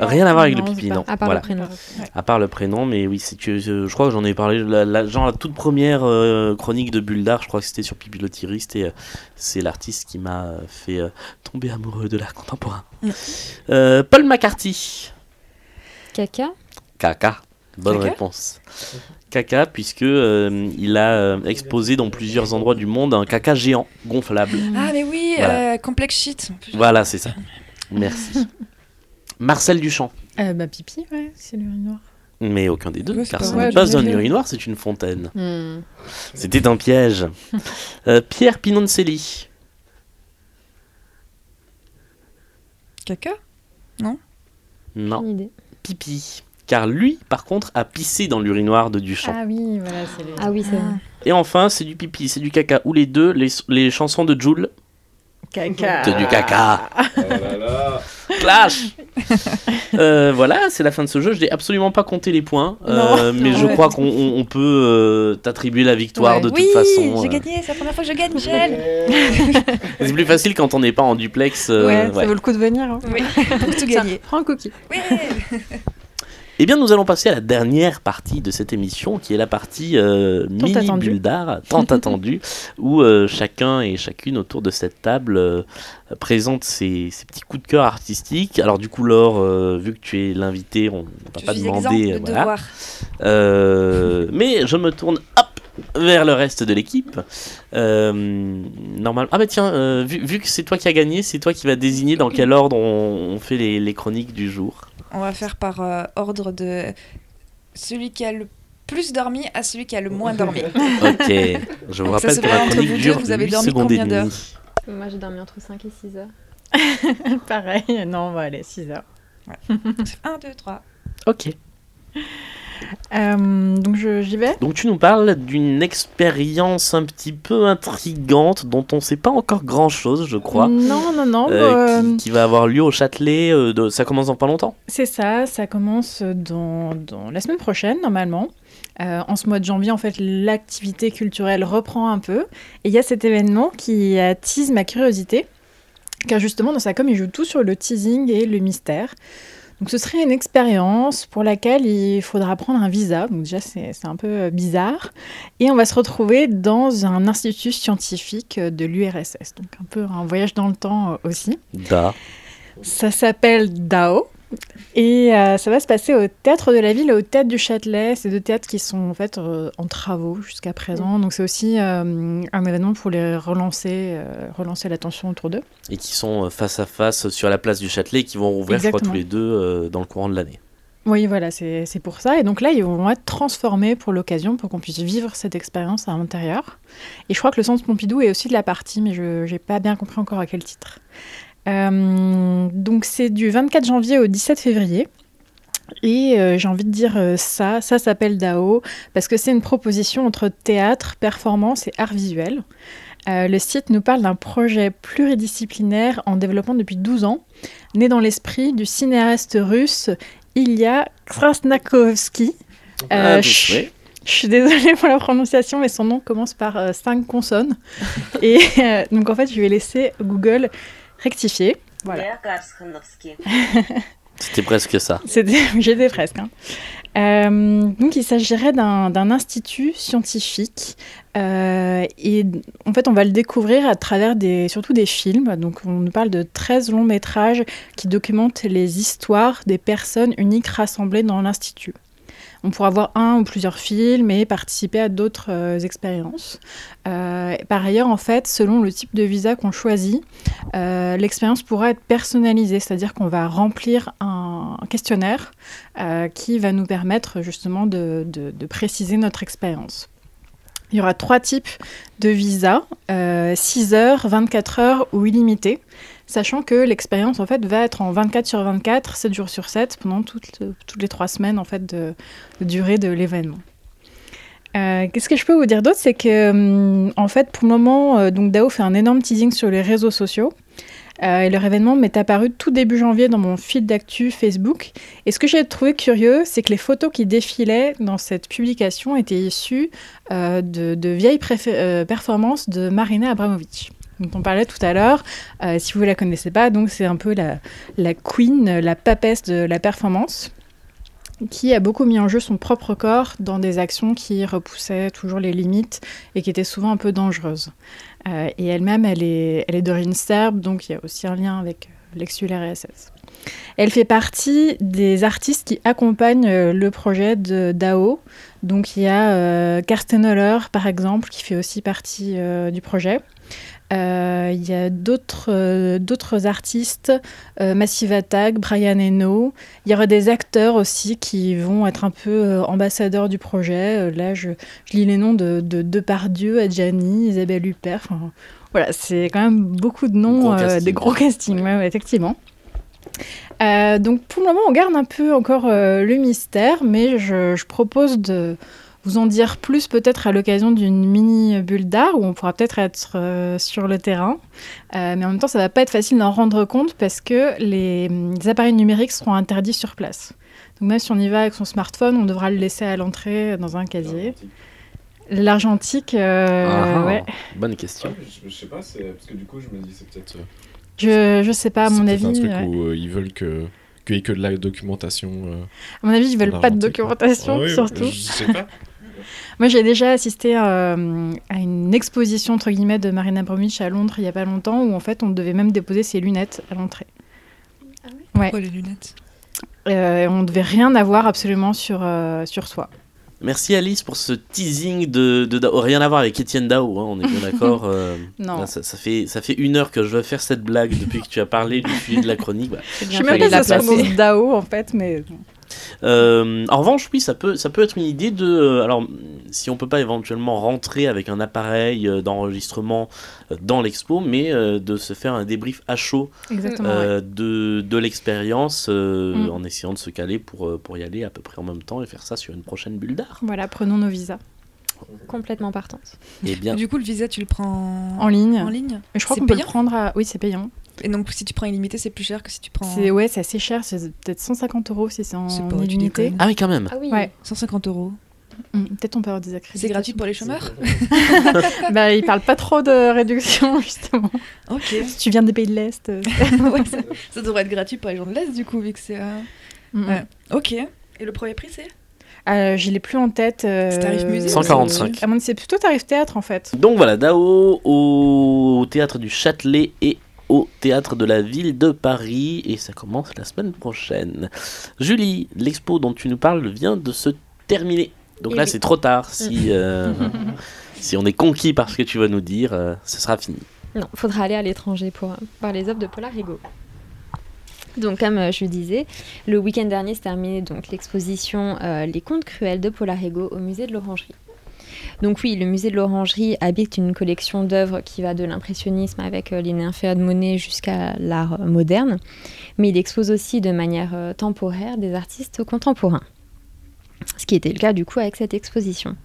Rien à voir avec le pipi, non. À part Voilà. le prénom. À part le prénom, mais oui, c'est que je, je crois que j'en ai parlé, la, la- genre la toute première euh, chronique de Bulldar, je crois que c'était sur Pipi le Tiriste, et euh, c'est l'artiste qui m'a euh, fait euh, tomber amoureux de l'art contemporain. Euh, Paul McCarthy, Caca Caca, bonne Caca réponse. Caca, puisque euh, il a euh, exposé dans plusieurs endroits du monde un caca géant, gonflable. Ah, mais oui, Voilà. euh, Complex Shit. Voilà, c'est ça. Merci. Marcel Duchamp. Euh, bah, pipi, ouais, c'est l'urinoir. Mais aucun des deux, Ouais, car pas ce n'est pas un urinoir, c'est une fontaine. Hmm. C'était un piège. Euh, Pierre Pinoncelli. Caca? Non, idée. pipi. Car lui, par contre, a pissé dans l'urinoir de Duchamp. Ah oui, voilà, c'est les. Ah oui, c'est vrai. Et enfin, c'est du pipi, c'est du caca. Ou les deux, les, les chansons de Joule. Caca. C'est du caca. Oh là là. Clash Euh, Voilà, c'est la fin de ce jeu. Je n'ai absolument pas compté les points. euh, Non, mais non, je ouais. crois qu'on on- on peut euh, t'attribuer la victoire Ouais. de Oui, toute façon. j'ai euh. gagné, c'est la première fois que je gagne, Michel. C'est plus facile quand on n'est pas en duplex. euh, ouais, ouais. ça vaut le coup de venir. Hein. Oui, pour tout gagner. Prends un cookie. Oui. Eh bien, nous allons passer à la dernière partie de cette émission, qui est la partie euh, mini attendue. Bulldar, tant attendue, où euh, chacun et chacune autour de cette table euh, présente ses, ses petits coups de cœur artistiques. Alors du coup, Laure, euh, vu que tu es l'invité, on ne va Je pas demander. de voilà. mais je me tourne hop vers le reste de l'équipe. Euh, normalement. Ah bah tiens, euh, vu, vu que c'est toi qui as gagné, c'est toi qui vas désigner dans quel ordre on, on fait les, les chroniques du jour. On va faire par euh, ordre de celui qui a le plus dormi à celui qui a le moins dormi. Ok, je vous rappelle que entre chronique vous deux, dure vous avez 8 dormi combien d'heures demie. Moi, j'ai dormi entre 5 et 6 heures. Pareil, non, on va aller 6 heures. 1, 2, 3. Ok. Euh, donc j'y vais. Donc tu nous parles d'une expérience un petit peu intrigante dont on ne sait pas encore grand chose, je crois. Non, non, non. euh, euh, qui, qui va avoir lieu au Châtelet. euh, de- ça commence dans pas longtemps. C'est ça, ça commence dans, dans la semaine prochaine normalement. Euh, en ce mois de janvier, en fait, l'activité culturelle reprend un peu. Et il y a cet événement qui attise ma curiosité, car justement, dans sa com, il joue tout sur le teasing et le mystère. Donc ce serait une expérience pour laquelle il faudra prendre un visa. Donc déjà, c'est un peu euh, bizarre. Et on va se retrouver dans un institut scientifique euh, de l'URSS. Donc un peu un voyage dans le temps euh, aussi. Da. Ça s'appelle DAO. Et euh, ça va se passer au théâtre de la ville et au théâtre du Châtelet. C'est deux théâtres qui sont en fait euh, en travaux jusqu'à présent. Donc c'est aussi euh, un événement pour les relancer, euh, relancer l'attention autour d'eux. Et qui sont face à face sur la place du Châtelet et qui vont rouvrir, je crois, Exactement. tous les deux dans le courant de l'année. Oui, voilà, c'est pour ça. Et donc là, ils vont être transformés pour l'occasion, pour qu'on puisse vivre cette expérience à l'intérieur. Et je crois que le Centre Pompidou est aussi de la partie, mais je n'ai pas bien compris encore à quel titre. Euh, donc c'est du 24 janvier au 17 février. Et euh, j'ai envie de dire euh, ça, ça s'appelle DAO, parce que c'est une proposition entre théâtre, performance et art visuel. Euh, le site nous parle d'un projet pluridisciplinaire en développement depuis 12 ans, né dans l'esprit du cinéaste russe Ilya Krasnakovsky. Ah, oui. Je suis désolée pour la prononciation, mais son nom commence par euh, cinq consonnes. Et euh, donc en fait, je vais laisser Google rectifier. Voilà. C'était presque ça. J'étais presque. hein. Euh, donc, il s'agirait d'un d'un institut scientifique. euh, et en fait, on va le découvrir à travers des, surtout des films. Donc, on nous parle de 13 longs métrages qui documentent les histoires des personnes uniques rassemblées dans l'institut. On pourra voir un ou plusieurs films et participer à d'autres euh, expériences. Euh, par ailleurs, en fait, selon le type de visa qu'on choisit, euh, l'expérience pourra être personnalisée, c'est-à-dire qu'on va remplir un questionnaire qui va nous permettre justement de, préciser notre expérience. Il y aura trois types de visas, euh, 6 heures, 24 heures ou illimité, sachant que l'expérience en fait va être en 24 sur 24, 7 jours sur 7, pendant toutes, les trois semaines en fait de, durée de l'événement. Euh, Qu'est-ce que je peux vous dire d'autre? C'est que, hum, en fait, pour le moment, euh, donc DAO fait un énorme teasing sur les réseaux sociaux. Euh, et leur événement m'est apparu tout début janvier dans mon fil d'actu Facebook. Et ce que j'ai trouvé curieux, c'est que les photos qui défilaient dans cette publication étaient issues de, vieilles performances de Marina Abramovic dont on parlait tout à l'heure. Euh, si vous ne la connaissez pas, donc c'est un peu la, queen, la papesse de la performance qui a beaucoup mis en jeu son propre corps dans des actions qui repoussaient toujours les limites et qui étaient souvent un peu dangereuses. Euh, et elle-même, elle est, elle est d'origine serbe, donc il y a aussi un lien avec euh, l'ex-URSS. Elle fait partie des artistes qui accompagnent le projet de DAO. Donc il y a euh, Karsten par exemple, qui fait aussi partie du projet. Euh, il y a d'autres euh, d'autres artistes, euh, Massive Attack, Brian Eno. Il y aura des acteurs aussi qui vont être un peu ambassadeurs du projet. Là, je, je, lis les noms de, de Depardieu, Adjani, Isabelle Huppert. Enfin, voilà, c'est quand même beaucoup de noms, gros des gros castings, ouais, ouais, effectivement. donc pour le moment, on garde un peu encore le mystère, mais je, je propose de vous en dire plus peut-être à l'occasion d'une mini bulle d'art où on pourra peut-être être euh, sur le terrain. Euh, mais en même temps, ça va pas être facile d'en rendre compte parce que les, les, appareils numériques seront interdits sur place. Donc même si on y va avec son smartphone, on devra le laisser à l'entrée dans un casier. L'argentique, euh, ah, ouais. Bonne question. Ah, je, je, sais pas, parce que du coup, je me dis, c'est peut-être. Je, je sais pas, à mon avis. un truc où ils veulent que qu'il y ait que de la documentation. Euh, à mon avis, ils veulent pas de documentation, ah, oui, surtout. Je sais pas. Moi, j'ai déjà assisté à, à, une exposition entre guillemets de Marina Abramovic à Londres il y a pas longtemps où en fait on devait même déposer ses lunettes à l'entrée. Ah oui? Pourquoi les lunettes? Euh, On devait rien avoir absolument sur, euh, sur soi. Merci Alice pour ce teasing de, de, de rien à voir avec Étienne Dao, hein, on est bien d'accord. Euh, non. Là, ça, ça, fait ça fait une heure que je veux faire cette blague depuis que tu as parlé du suivi de la chronique. Bah. Je sais même pas si ça se Dao en fait, mais. Euh, en revanche, oui, ça peut, ça peut être une idée de. Euh, alors, si on peut pas éventuellement rentrer avec un appareil euh, d'enregistrement dans l'expo, mais euh, de se faire un débrief à chaud ouais. de, de l'expérience mm. en essayant de se caler pour, pour y aller à peu près en même temps et faire ça sur une prochaine bulle d'art. Voilà, prenons nos visas. Complètement partante. Et bien. Du coup, le visa, tu le prends en ligne. En ligne? Je crois qu'on peut le prendre à. Oui, c'est payant. Et donc, si tu prends illimité, c'est plus cher que si tu prends. C'est ouais, c'est assez cher. C'est peut-être 150 euros si c'est en illimité. Ah oui, quand même. Ah oui. Ouais. 150 euros. Mmh, peut-être on peut avoir des accréditations. C'est gratuit pour les chômeurs Bah, ils parlent pas trop de réduction, justement. Ok. Si tu viens des pays de l'Est. ouais, ça, ça, devrait être gratuit pour les gens de l'Est, du coup, vu que c'est. Euh... Mmh. Ouais. Ok. Et le premier prix, c'est? Euh, je l'ai plus en tête. Euh, c'est tarif musée 145. Ah, c'est plutôt tarif théâtre en fait. Donc voilà, Dao au théâtre du Châtelet et au théâtre de la ville de Paris et ça commence la semaine prochaine. Julie, l'expo dont tu nous parles vient de se terminer. Donc et là, oui. c'est trop tard. Si, euh, si on est conquis par ce que tu vas nous dire, euh, ce sera fini. Non, faudra aller à l'étranger pour voir les œuvres de Paula Rigaud. Donc, comme euh, je le disais, le week-end dernier s'est terminé donc l'exposition euh, Les Contes cruels de Paula Rigaud au musée de l'Orangerie. Donc oui, le musée de l'Orangerie habite une collection d'œuvres qui va de l'impressionnisme avec euh, les nymphéas de Monet jusqu'à l'art moderne, mais il expose aussi de manière euh, temporaire des artistes contemporains, ce qui était le cas du coup avec cette exposition.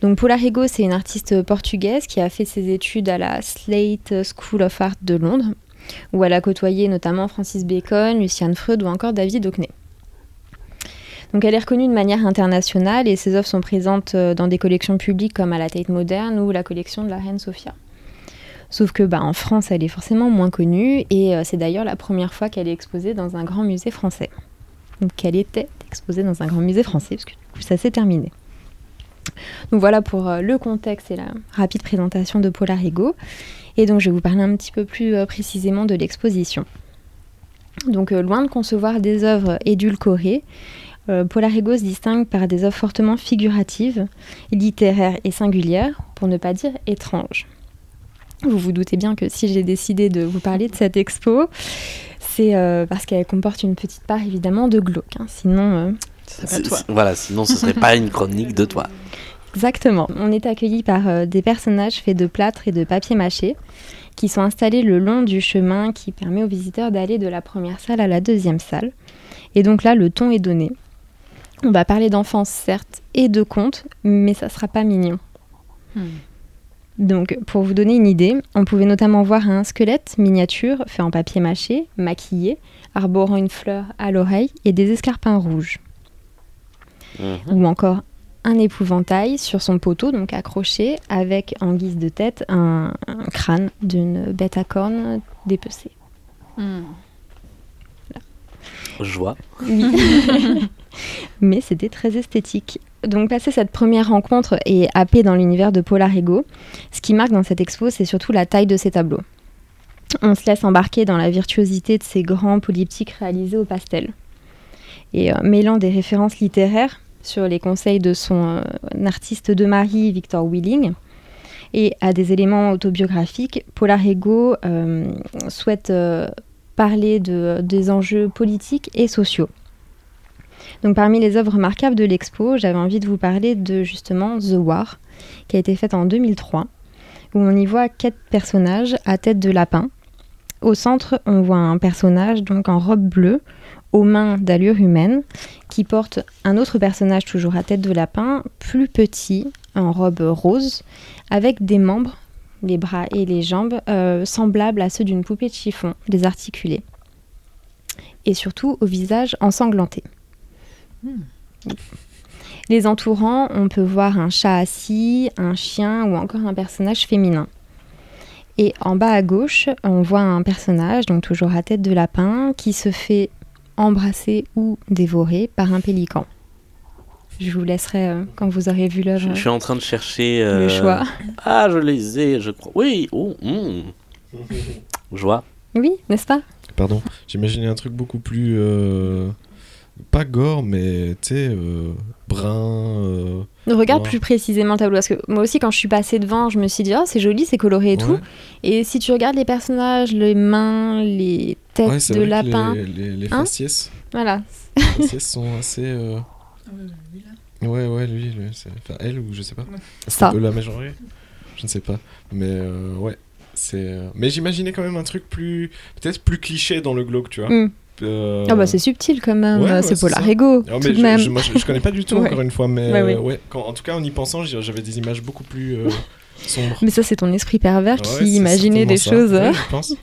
Donc Paula Rego, c'est une artiste portugaise qui a fait ses études à la Slate School of Art de Londres, où elle a côtoyé notamment Francis Bacon, Luciane Freud ou encore David Hockney. Donc elle est reconnue de manière internationale et ses œuvres sont présentes dans des collections publiques comme à la Tate Moderne ou la collection de la Reine Sophia. Sauf que bah, en France, elle est forcément moins connue et euh, c'est d'ailleurs la première fois qu'elle est exposée dans un grand musée français. Donc qu'elle était exposée dans un grand musée français, parce que du coup ça s'est terminé. Donc voilà pour euh, le contexte et la rapide présentation de Paula Rigaud. Et donc je vais vous parler un petit peu plus euh, précisément de l'exposition. Donc euh, loin de concevoir des œuvres édulcorées, euh, Paula Rigaud se distingue par des œuvres fortement figuratives, littéraires et singulières, pour ne pas dire étranges. Vous vous doutez bien que si j'ai décidé de vous parler de cette expo, c'est euh, parce qu'elle comporte une petite part évidemment de glauque. Hein. Sinon, euh, c'est toi. Voilà, sinon ce serait pas une chronique de toi. Exactement. On est accueilli par euh, des personnages faits de plâtre et de papier mâché qui sont installés le long du chemin qui permet aux visiteurs d'aller de la première salle à la deuxième salle. Et donc là, le ton est donné. On va parler d'enfance, certes, et de contes, mais ça sera pas mignon. Hmm. Donc, pour vous donner une idée, on pouvait notamment voir un squelette miniature fait en papier mâché, maquillé, arborant une fleur à l'oreille et des escarpins rouges. Mhm. Ou encore un épouvantail sur son poteau, donc accroché, avec en guise de tête un, un crâne d'une bête à cornes dépecée. Hmm. Joie. Oui. Mais c'était très esthétique. Donc, passer cette première rencontre et happé dans l'univers de Polarigo, ce qui marque dans cette expo, c'est surtout la taille de ses tableaux. On se laisse embarquer dans la virtuosité de ces grands polyptyques réalisés au pastel. Et euh, mêlant des références littéraires sur les conseils de son euh, artiste de mari, Victor Wheeling, et à des éléments autobiographiques, Polarigo euh, souhaite euh, parler de, des enjeux politiques et sociaux. Parmi les œuvres remarquables de l'expo, j'avais envie de vous parler de justement The War, qui a été faite en 2003, où on y voit quatre personnages à tête de lapin. Au centre, on voit un personnage donc en robe bleue, aux mains d'allure humaine, qui porte un autre personnage toujours à tête de lapin, plus petit, en robe rose, avec des membres, les bras et les jambes, euh, semblables à ceux d'une poupée de chiffon, désarticulés. Et surtout au visage ensanglanté. Les entourant, on peut voir un chat assis, un chien ou encore un personnage féminin. Et en bas à gauche, on voit un personnage, donc toujours à tête de lapin, qui se fait embrasser ou dévorer par un pélican. Je vous laisserai, euh, quand vous aurez vu Je, l'œuvre, je suis en train de chercher. le euh, choix. Ah, je les ai, je crois. Oui, oh, hmm. Joie. Oui, n'est-ce pas? Pardon, j'imaginais un truc beaucoup plus. euh, pas gore, mais tu sais, euh, brun. euh, Regarde plus précisément le tableau, parce que moi aussi, quand je suis passée devant, je me suis dit, oh, c'est joli, c'est coloré et tout. Et si tu regardes les personnages, les mains, les têtes Ouais, de lapin, Les, les, les Hein faciès, voilà. les faciès sont assez. euh, Ouais, ouais, lui, lui, c'est- enfin elle ou je sais pas. Ça. Peut la majorer? Je ne sais pas. Mais euh, ouais, c'est. Mais j'imaginais quand même un truc plus. Peut-être plus cliché dans le glauque, tu vois. Mm. Euh, Ah bah c'est subtil quand même, ouais, ouais, c'est c'est Polarigo, Ah, tout je, même. je- moi, je, je connais pas du tout Ouais. encore une fois, mais Ouais, euh, ouais. ouais, quand- en tout cas en y pensant, j'avais des images beaucoup plus euh, sombres. Mais ça c'est ton esprit pervers Ouais, qui imaginait des choses. ça. Oui, je pense.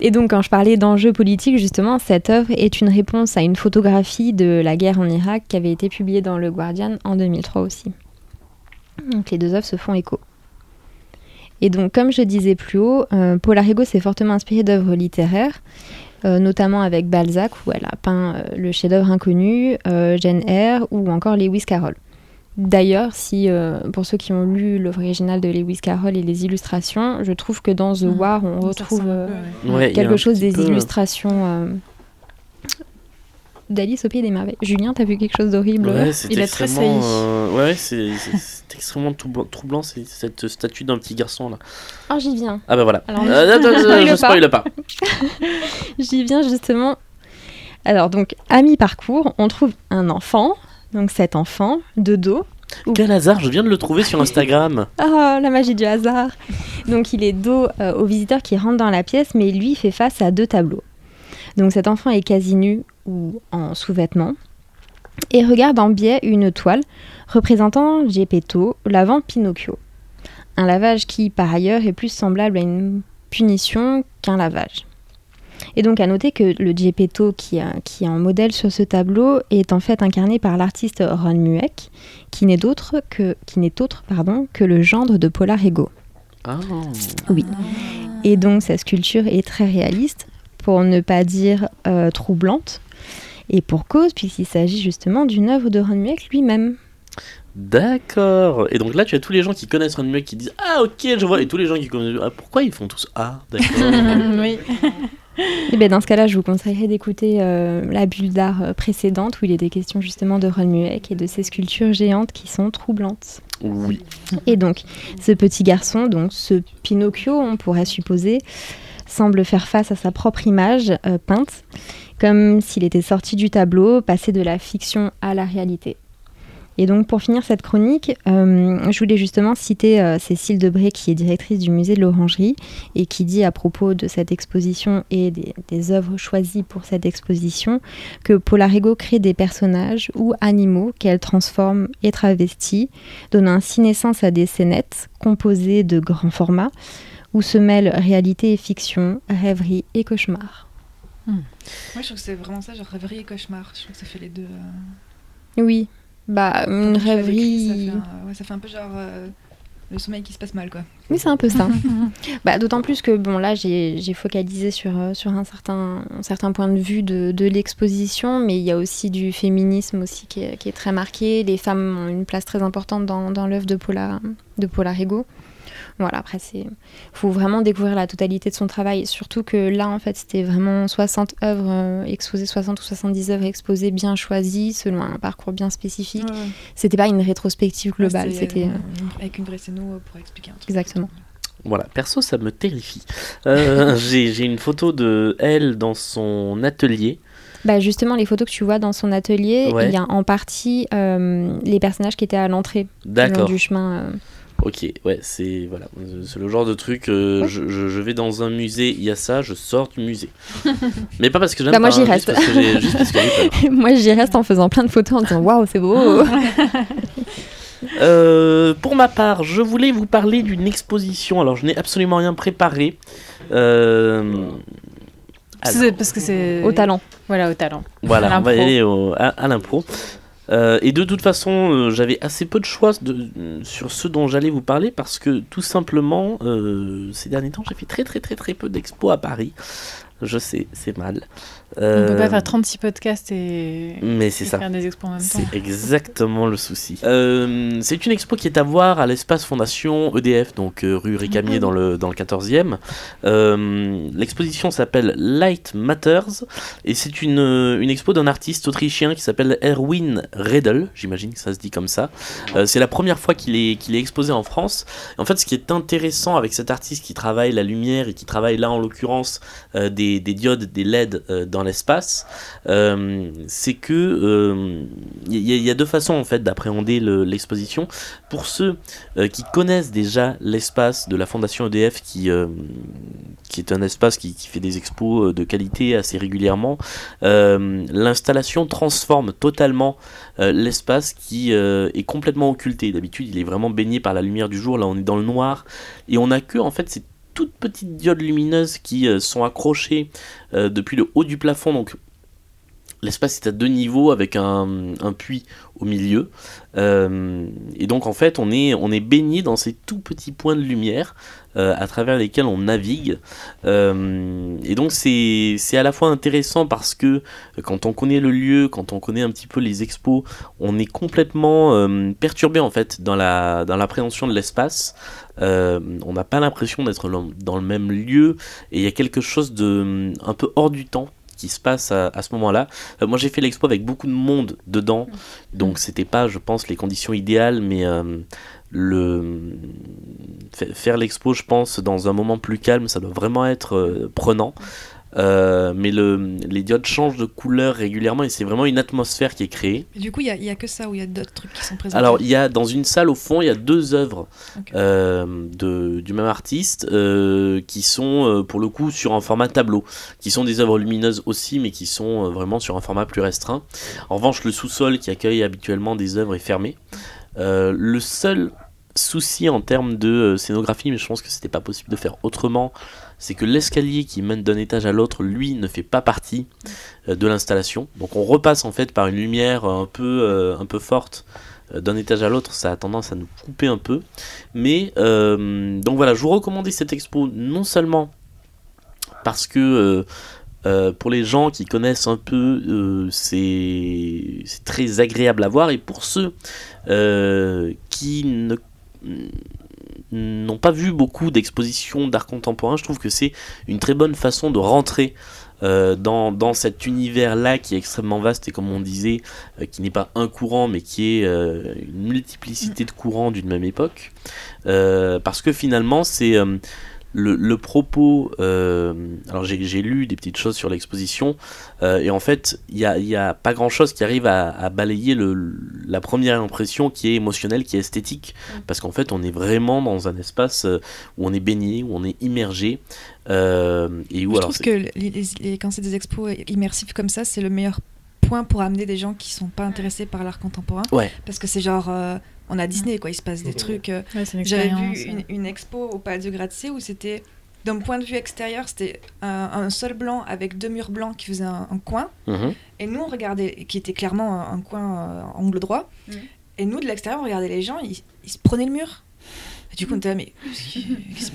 Et donc quand je parlais d'enjeux politiques, justement, cette œuvre est une réponse à une photographie de la guerre en Irak qui avait été publiée dans Le Guardian en 2003 aussi. Donc les deux œuvres se font écho. Et donc comme je disais plus haut, euh, Polarigo s'est fortement inspiré d'œuvres littéraires, euh, notamment avec Balzac où elle a peint euh, le chef-d'œuvre inconnu, euh, Jane Eyre ou encore Lewis Carroll. D'ailleurs, si euh, pour ceux qui ont lu l'œuvre originale de Lewis Carroll et les illustrations, je trouve que dans The Mhm. War, on retrouve euh, ouais. Quelque chose des peu- illustrations euh, d'Alice au Pays des Merveilles. Julien, t'as vu quelque chose d'horrible Ouais, Il est très extrêmement. saillie. euh, ouais, c'est extrêmement troublant, troublant, c'est cette statue d'un petit garçon là. Oh, j'y viens. Ah bah voilà. Alors, Euh, attends, je pas. spoil pas. J'y viens justement. Alors, donc, à mi-parcours, on trouve un enfant. Donc, cet enfant, de dos. Quel hasard, je viens de le trouver sur Instagram. Ah, la magie du hasard Donc, il est dos euh, au visiteur qui rentre dans la pièce, mais lui fait face à deux tableaux. Donc, cet enfant est quasi nu ou en sous-vêtements et regarde en biais une toile représentant Geppetto lavant Pinocchio. Un lavage qui, par ailleurs, est plus semblable à une punition qu'un lavage. Et donc à noter que le Geppetto qui, est en modèle sur ce tableau est en fait incarné par l'artiste Ron Mueck, qui n'est d'autre que qui n'est autre pardon que le gendre de Polarigo. Ah. Oui. Et donc sa sculpture est très réaliste, pour ne pas dire euh, troublante, et pour cause puisqu'il s'agit justement d'une œuvre de Ron Mueck lui-même. D'accord. Et donc là, tu as tous les gens qui connaissent Run qui disent Ah, ok, je vois. Et tous les gens qui connaissent. Ah, pourquoi ils font tous Ah, d'accord. oui. Et ben dans ce cas-là, je vous conseillerais d'écouter euh, la bulle d'art euh, précédente où il était question justement de Ron Mueck et de ces sculptures géantes qui sont troublantes. oui. Et donc, ce petit garçon, donc ce Pinocchio, on pourrait supposer, semble faire face à sa propre image euh, peinte, comme s'il était sorti du tableau, passé de la fiction à la réalité. Et donc pour finir cette chronique, euh, je voulais justement citer euh, Cécile Debré qui est directrice du musée de l'Orangerie et qui dit à propos de cette exposition et des, œuvres choisies pour cette exposition que Paula crée des personnages ou animaux qu'elle transforme et travestit, donnant ainsi naissance à des scénettes composées de grands formats où se mêlent réalité et fiction, rêverie et cauchemar. Moi, je trouve que c'est vraiment ça, genre rêverie et cauchemar. Je trouve que ça fait les deux. euh, Oui, bah une quand décrit, rêverie. Ça fait, un, ouais, ça fait un peu genre euh, le sommeil qui se passe mal, quoi. Oui, c'est un peu ça. bah, D'autant plus que bon, là, j'ai focalisé sur, euh, sur un, certain, un certain point de vue de, de l'exposition, mais il y a aussi du féminisme aussi qui est, qui est très marqué. Les femmes ont une place très importante dans, dans l'œuvre de Paula, de Paula Rego. Voilà, après, il faut vraiment découvrir la totalité de son travail. Surtout que là, en fait, c'était vraiment 60 œuvres euh, exposées, 60 ou 70 œuvres exposées, bien choisies, selon un parcours bien spécifique. C'était pas une rétrospective globale, Ouais, c'était... euh, euh, avec une vraie scéno pour expliquer un truc. Exactement. Voilà, perso, ça me terrifie. Euh, J'ai j'ai une photo de elle dans son atelier. Bah justement, les photos que tu vois dans son atelier, Ouais. il y a en partie euh, les personnages qui étaient à l'entrée du chemin. euh. Ok, ouais, c'est voilà, c'est le genre de truc. euh, je, je- je vais dans un musée, il y a ça, je sors du musée. Mais pas parce que j'aime Bah, moi, j'y hein, reste. Juste parce que. Moi, j'y reste en faisant plein de photos en disant waouh, c'est beau. Euh, pour ma part, je voulais vous parler d'une exposition. Alors, je n'ai absolument rien préparé. Euh, alors, parce que c'est. Au talent. Voilà, au talent. Voilà, on va aller au- à, à l'impro. Euh, et de toute façon, euh, j'avais assez peu de choix sur ce dont j'allais vous parler parce que tout simplement, euh, ces derniers temps, j'ai fait très très très très peu d'expos à Paris. Je sais, c'est mal. On Euh, peut pas faire 36 podcasts et, Mais c'est et ça. faire des expos en même temps. C'est exactement le souci. Euh, c'est une expo qui est à voir à l'espace Fondation EDF, donc euh, rue Récamier dans le, dans le 14e. Euh, L'exposition s'appelle Light Matters et c'est une, euh, une expo d'un artiste autrichien qui s'appelle Erwin Redel, j'imagine que ça se dit comme ça. Euh, c'est la première fois qu'il est, qu'il est exposé en France. Et en fait, ce qui est intéressant avec cet artiste qui travaille la lumière et qui travaille là en l'occurrence euh, des, des diodes, des LED euh, dans l'espace, euh, c'est que euh, il il y a deux façons en fait d'appréhender le- l'exposition. Pour ceux euh, qui connaissent déjà l'espace de la Fondation EDF, qui euh, qui est un espace qui, fait des expos euh, de qualité assez régulièrement, euh, l'installation transforme totalement euh, l'espace qui euh, est complètement occulté. D'habitude, il est vraiment baigné par la lumière du jour. Là, on est dans le noir et on a que en fait ces toutes petites diodes lumineuses qui euh, sont accrochées euh, depuis le haut du plafond. L'espace est à deux niveaux avec un, puits au milieu. Euh, et donc en fait on est, on est baigné dans ces tout petits points de lumière euh, à travers lesquels on navigue. Euh, et donc c'est à la fois intéressant parce que quand on connaît le lieu, quand on connaît un petit peu les expos, on est complètement perturbé en fait dans la dans l'appréhension de l'espace. On n'a pas l'impression d'être dans le même lieu et il y a quelque chose de un peu hors du temps qui se passe à, à ce moment-là. Euh, moi j'ai fait l'expo avec beaucoup de monde dedans, donc c'était pas, je pense, les conditions idéales, mais euh, le fa- faire l'expo, je pense, dans un moment plus calme, ça doit vraiment être euh, prenant. Euh, mais le, les diodes changent de couleur régulièrement et c'est vraiment une atmosphère qui est créée. Et du coup, il y a, que ça ou il y a d'autres trucs qui sont présentés Alors, il y a dans une salle au fond, il y a deux œuvres euh, de, du même artiste euh, qui sont pour le coup sur un format tableau, qui sont des œuvres lumineuses aussi, mais qui sont vraiment sur un format plus restreint. En revanche, le sous-sol qui accueille habituellement des œuvres est fermé. Euh, le seul souci en termes de scénographie, mais je pense que c'était pas possible de faire autrement, c'est que l'escalier qui mène d'un étage à l'autre, lui, ne fait pas partie euh, de l'installation. Donc on repasse en fait par une lumière un peu, euh, un peu forte euh, d'un étage à l'autre, ça a tendance à nous couper un peu. Mais euh, donc voilà, je vous recommandais cette expo non seulement parce que euh, euh, pour les gens qui connaissent un peu, euh, c'est très agréable à voir. Et pour ceux euh, qui ne n'ont pas vu beaucoup d'expositions d'art contemporain, je trouve que c'est une très bonne façon de rentrer euh, dans, cet univers-là qui est extrêmement vaste et comme on disait, euh, qui n'est pas un courant mais qui est euh, une multiplicité de courants d'une même époque. Parce que finalement, c'est le, le propos, euh, alors j'ai lu des petites choses sur l'exposition, euh, et en fait, il n'y a, y a pas grand-chose qui arrive à, à balayer le, la première impression qui est émotionnelle, qui est esthétique, parce qu'en fait, on est vraiment dans un espace euh, où on est baigné, où on est immergé, euh, et où Je alors... trouve que les- les- les- quand c'est des expos immersifs comme ça, c'est le meilleur point pour amener des gens qui sont pas intéressés par l'art contemporain. Ouais. Parce que c'est genre, euh, on a Disney, quoi, il se passe des trucs. euh, Ouais, J'avais vu une, une expo au Palazzo Grazie où c'était, d'un point de vue extérieur, c'était un, un sol blanc avec deux murs blancs qui faisaient un, un coin. Mhm. Et nous, on regardait, qui était clairement un, un coin euh, angle droit. Mhm. Et nous, de l'extérieur, on regardait les gens, ils, ils se prenaient le mur. Et du coup, on était là, mais,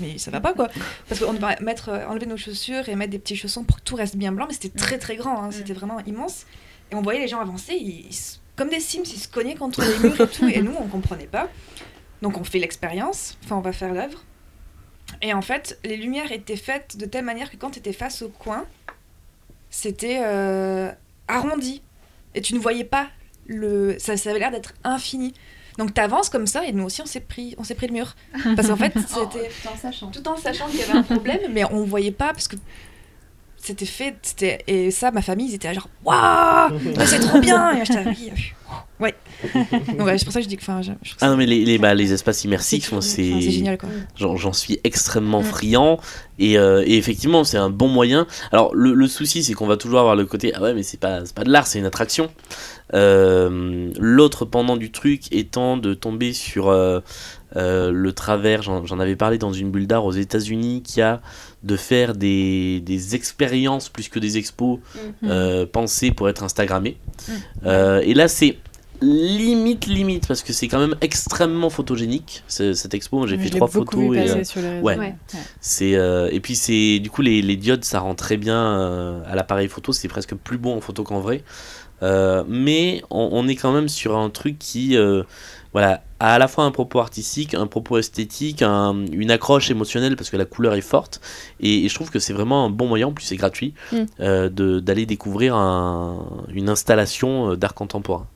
mais ça va pas quoi. Parce qu'on devait mettre, euh, enlever nos chaussures et mettre des petits chaussons pour que tout reste bien blanc, mais c'était très très grand, hein, c'était vraiment immense. Et on voyait les gens avancer, ils, ils se- comme des Sims, ils se cognaient contre les murs et tout, et nous, on comprenait pas. Donc on fait l'expérience, enfin on va faire l'œuvre. Et en fait, les lumières étaient faites de telle manière que quand tu étais face au coin, c'était euh, arrondi. Et tu ne voyais pas le. Ça, ça avait l'air d'être infini. Donc t'avances comme ça, et nous aussi on s'est pris, on s'est pris le mur. Parce qu'en fait, c'était tout en sachant qu'il y avait un problème, mais on voyait pas parce que c'était fait. C'était et ça, ma famille, ils étaient là genre waouh, c'est trop bien. Et j'étais oui, ouais. Donc ouais, c'est pour ça que je dis que, enfin, je, je trouve Ah non mais les, les, bah, les espaces immersifs, moi, enfin, c'est c'est génial quoi. J'en j'en suis extrêmement Mm. friand et, euh, et effectivement c'est un bon moyen. Alors le, le souci c'est qu'on va toujours avoir le côté ah ouais mais c'est pas, c'est pas de l'art c'est une attraction. Euh, L'autre pendant du truc étant de tomber sur euh, euh, le travers, j'en avais parlé dans une bulle d'art aux États-Unis qui a de faire des, des expériences plus que des expos euh, pensées pour être Instagrammées. Mm. Euh, et là c'est limite limite parce que c'est quand même extrêmement photogénique ce- cette expo. J'ai fait trois photos et ouais. Ouais. c'est et puis c'est du coup les, les diodes ça rend très bien à l'appareil photo c'est presque plus bon en photo qu'en vrai mais on, on est quand même sur un truc qui voilà a à la fois un propos artistique un propos esthétique un- une accroche émotionnelle parce que la couleur est forte et, et je trouve que c'est vraiment un bon moyen en plus c'est gratuit Mm. euh, de- d'aller découvrir un- une installation euh, d'art contemporain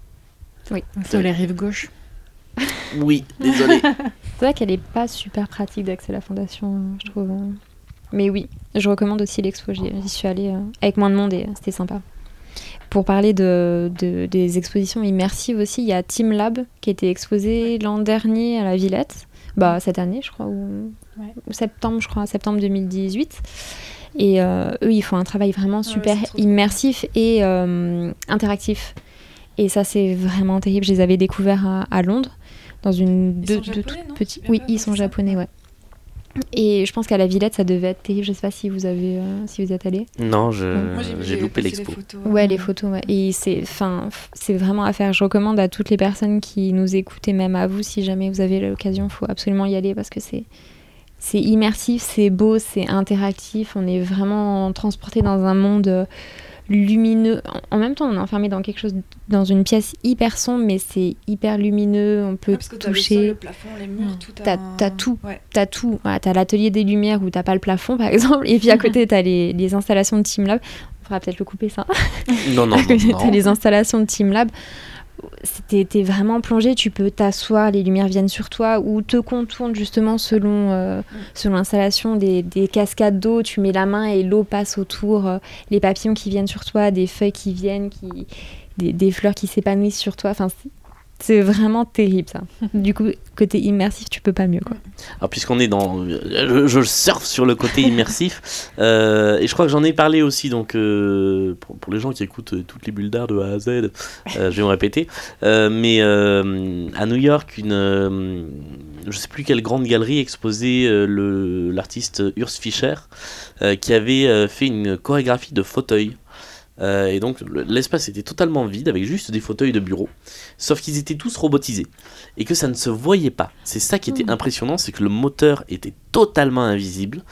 Sur les rives gauches. oui désolé C'est vrai qu'elle est pas super pratique d'accès à la fondation, je trouve. hein. Mais oui, je recommande aussi l'expo. J'y j'y suis allée euh, avec moins de monde et c'était sympa. Pour parler de, de- des expositions immersives aussi, il y a Team Lab qui a été exposé l'an dernier à la Villette. Bah, cette année, je crois, ou, Ouais. septembre, je crois, septembre 2018. Et euh, eux, ils font un travail vraiment ouais, super immersif et euh, interactif. Et ça, c'est vraiment terrible. Je les avais découverts à, à Londres, dans une deux, sont deux japonais, tout non? petits. Il y a Oui, ils sont japonais, ouais. Et je pense qu'à la Villette, ça devait être terrible. Je sais pas si vous avez, euh, si vous êtes allé. non je- Moi, vu j'ai les- loupé passer les l'expo photos. Ouais, les photos, ouais. Et c'est, enfin, f- c'est vraiment à faire. Je recommande à toutes les personnes qui nous écoutent et même à vous, si jamais vous avez l'occasion, faut absolument y aller parce que c'est, c'est immersif, c'est beau, c'est interactif. On est vraiment transporté dans un monde euh, lumineux. En- même temps, on est enfermé dans quelque chose, dans une pièce hyper sombre, mais c'est hyper lumineux. On peut Ouais, parce que t'as le sol, toucher. le plafond, les murs, tout. T'as- un- tout. Ouais. T'as tout. Voilà, t'as l'atelier des lumières où t'as pas le plafond, par exemple. Et puis à côté, t'as les, les installations de Team Lab. On fera peut-être le couper, ça. non non, non, T'as les installations de Team Lab. T'es vraiment plongé, tu peux t'asseoir, les lumières viennent sur toi ou te contournent justement selon, euh, selon l'installation des, des cascades d'eau. Tu mets la main et l'eau passe autour, euh, les papillons qui viennent sur toi, des feuilles qui viennent, qui, des, fleurs qui s'épanouissent sur toi. C'est- vraiment terrible ça. Du coup, côté immersif, tu peux pas mieux quoi. Alors puisqu'on est dans, je, je surfe sur le côté immersif euh, et je crois que j'en ai parlé aussi donc euh, pour, pour les gens qui écoutent euh, toutes les bulles d'art de A à Z, euh, je vais me répéter, Euh, mais euh, à New York une, euh, je sais plus quelle grande galerie exposait euh, le l'artiste Urs Fischer euh, qui avait euh, fait une chorégraphie de fauteuils. Euh, et donc le- l'espace était totalement vide avec juste des fauteuils de bureau, sauf qu'ils étaient tous robotisés et que ça ne se voyait pas. C'est ça qui était impressionnant, c'est que le moteur était totalement invisible.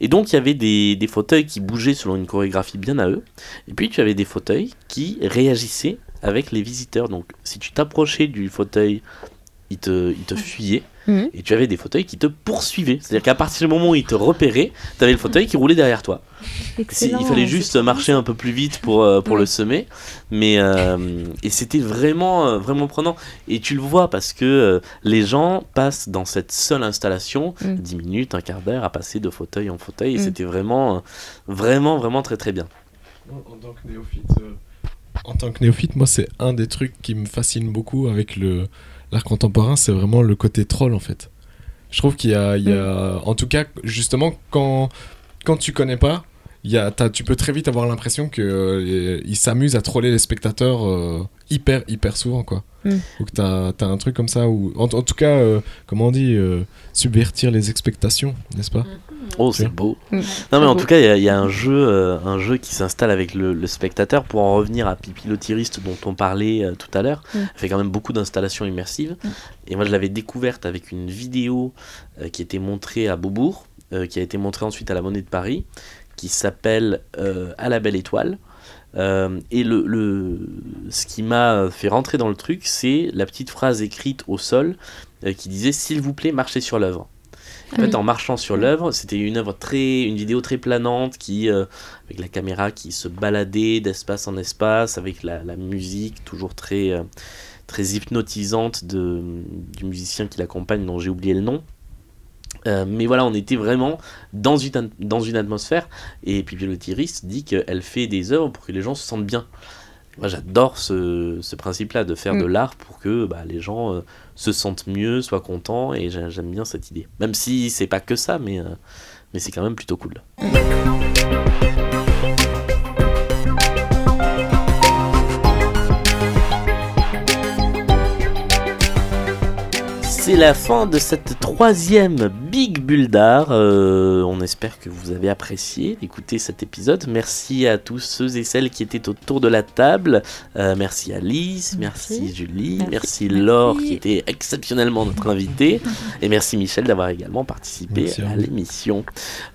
Et donc il y avait des, des fauteuils qui bougeaient selon une chorégraphie bien à eux. Et puis tu avais des fauteuils qui réagissaient avec les visiteurs. Donc si tu t'approchais du fauteuil ils te, ils te fuyaient. Mhm. Et tu avais des fauteuils qui te poursuivaient. C'est-à-dire qu'à partir du moment où ils te repéraient, tu avais le fauteuil qui roulait derrière toi. Excellent. il fallait juste marcher un peu plus vite pour, euh, pour Ouais. le semer. Mais, euh, et c'était vraiment, euh, vraiment prenant. Et tu le vois parce que euh, les gens passent dans cette seule installation Mm. 10 minutes, un quart d'heure à passer de fauteuil en fauteuil. Et Mm. c'était vraiment, vraiment, vraiment très très bien. En tant que néophyte, euh, en tant que néophyte, moi, c'est un des trucs qui me fascine beaucoup avec le l'art contemporain, c'est vraiment le côté troll en fait. Je trouve qu'il y a, il y a- en tout cas, justement, quand quand tu connais pas, y a, t'as- tu peux très vite avoir l'impression que euh, ils s'amusent à troller les spectateurs euh, hyper hyper souvent quoi. Mm. Donc t'as as un truc comme ça où, en, en tout cas, euh, comment on dit, euh, subvertir les expectations, n'est-ce pas? Oh, c'est beau. Mm. Non, mais en beau. tout cas, il y a- il y, a un jeu, euh, un jeu qui s'installe avec le, le spectateur. Pour en revenir à Pipi le tiriste dont on parlait euh, tout à l'heure, Mm. elle fait quand même beaucoup d'installations immersives. Mm. Et moi, je l'avais découverte avec une vidéo euh, qui était montrée à Beaubourg, euh, qui a été montrée ensuite à la Monnaie de Paris, qui s'appelle euh, À la belle étoile. Euh, et le, le, ce qui m'a fait rentrer dans le truc, c'est la petite phrase écrite au sol euh, qui disait S'il vous plaît, marchez sur l'œuvre. En fait, oui. en marchant sur l'œuvre, c'était une œuvre très, une vidéo très planante qui, euh, avec la caméra qui se baladait d'espace en espace, avec la, la musique toujours très, très hypnotisante de, du musicien qui l'accompagne, dont j'ai oublié le nom. Euh, mais voilà, on était vraiment dans une, dans une atmosphère. Et puis tiriste dit qu'elle fait des œuvres pour que les gens se sentent bien. Moi, j'adore ce, ce principe-là de faire Mm. de l'art pour que bah, les gens euh, se sentent mieux, soient contents. Et j'ai- j'aime bien cette idée. Même si c'est pas que ça, mais, euh, mais c'est quand même plutôt cool. C'est la fin de cette troisième Big Bulle d'art. Euh, on espère que vous avez apprécié d'écouter cet épisode. Merci à tous ceux et celles qui étaient autour de la table. Euh, merci Alice, merci, Merci. Julie, merci, Merci. Laure Merci. qui était exceptionnellement notre invitée. et merci Michel d'avoir également participé Merci à l'émission.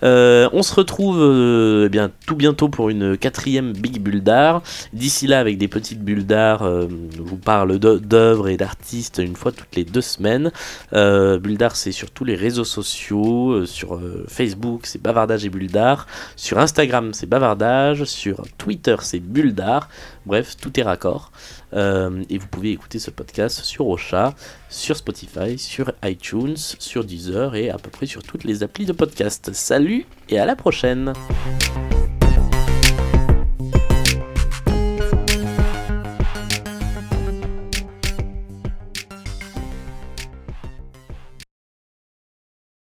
Euh, on se retrouve euh, eh bien, tout bientôt pour une quatrième Big Bulle d'art. D'ici là, avec des petites bulles d'art, euh, je vous parle d'œuvres et d'artistes une fois toutes les deux semaines. Euh, c'est sur tous les réseaux sociaux. euh, sur euh, Facebook, c'est Bavardage et Bulle d'art. Sur Instagram, c'est Bavardage. Sur Twitter, c'est Bulle d'art. Bref, tout est raccord. Euh, et vous pouvez écouter ce podcast sur Ocha, sur Spotify, sur iTunes, sur Deezer et à peu près sur toutes les applis de podcast. Salut et à la prochaine!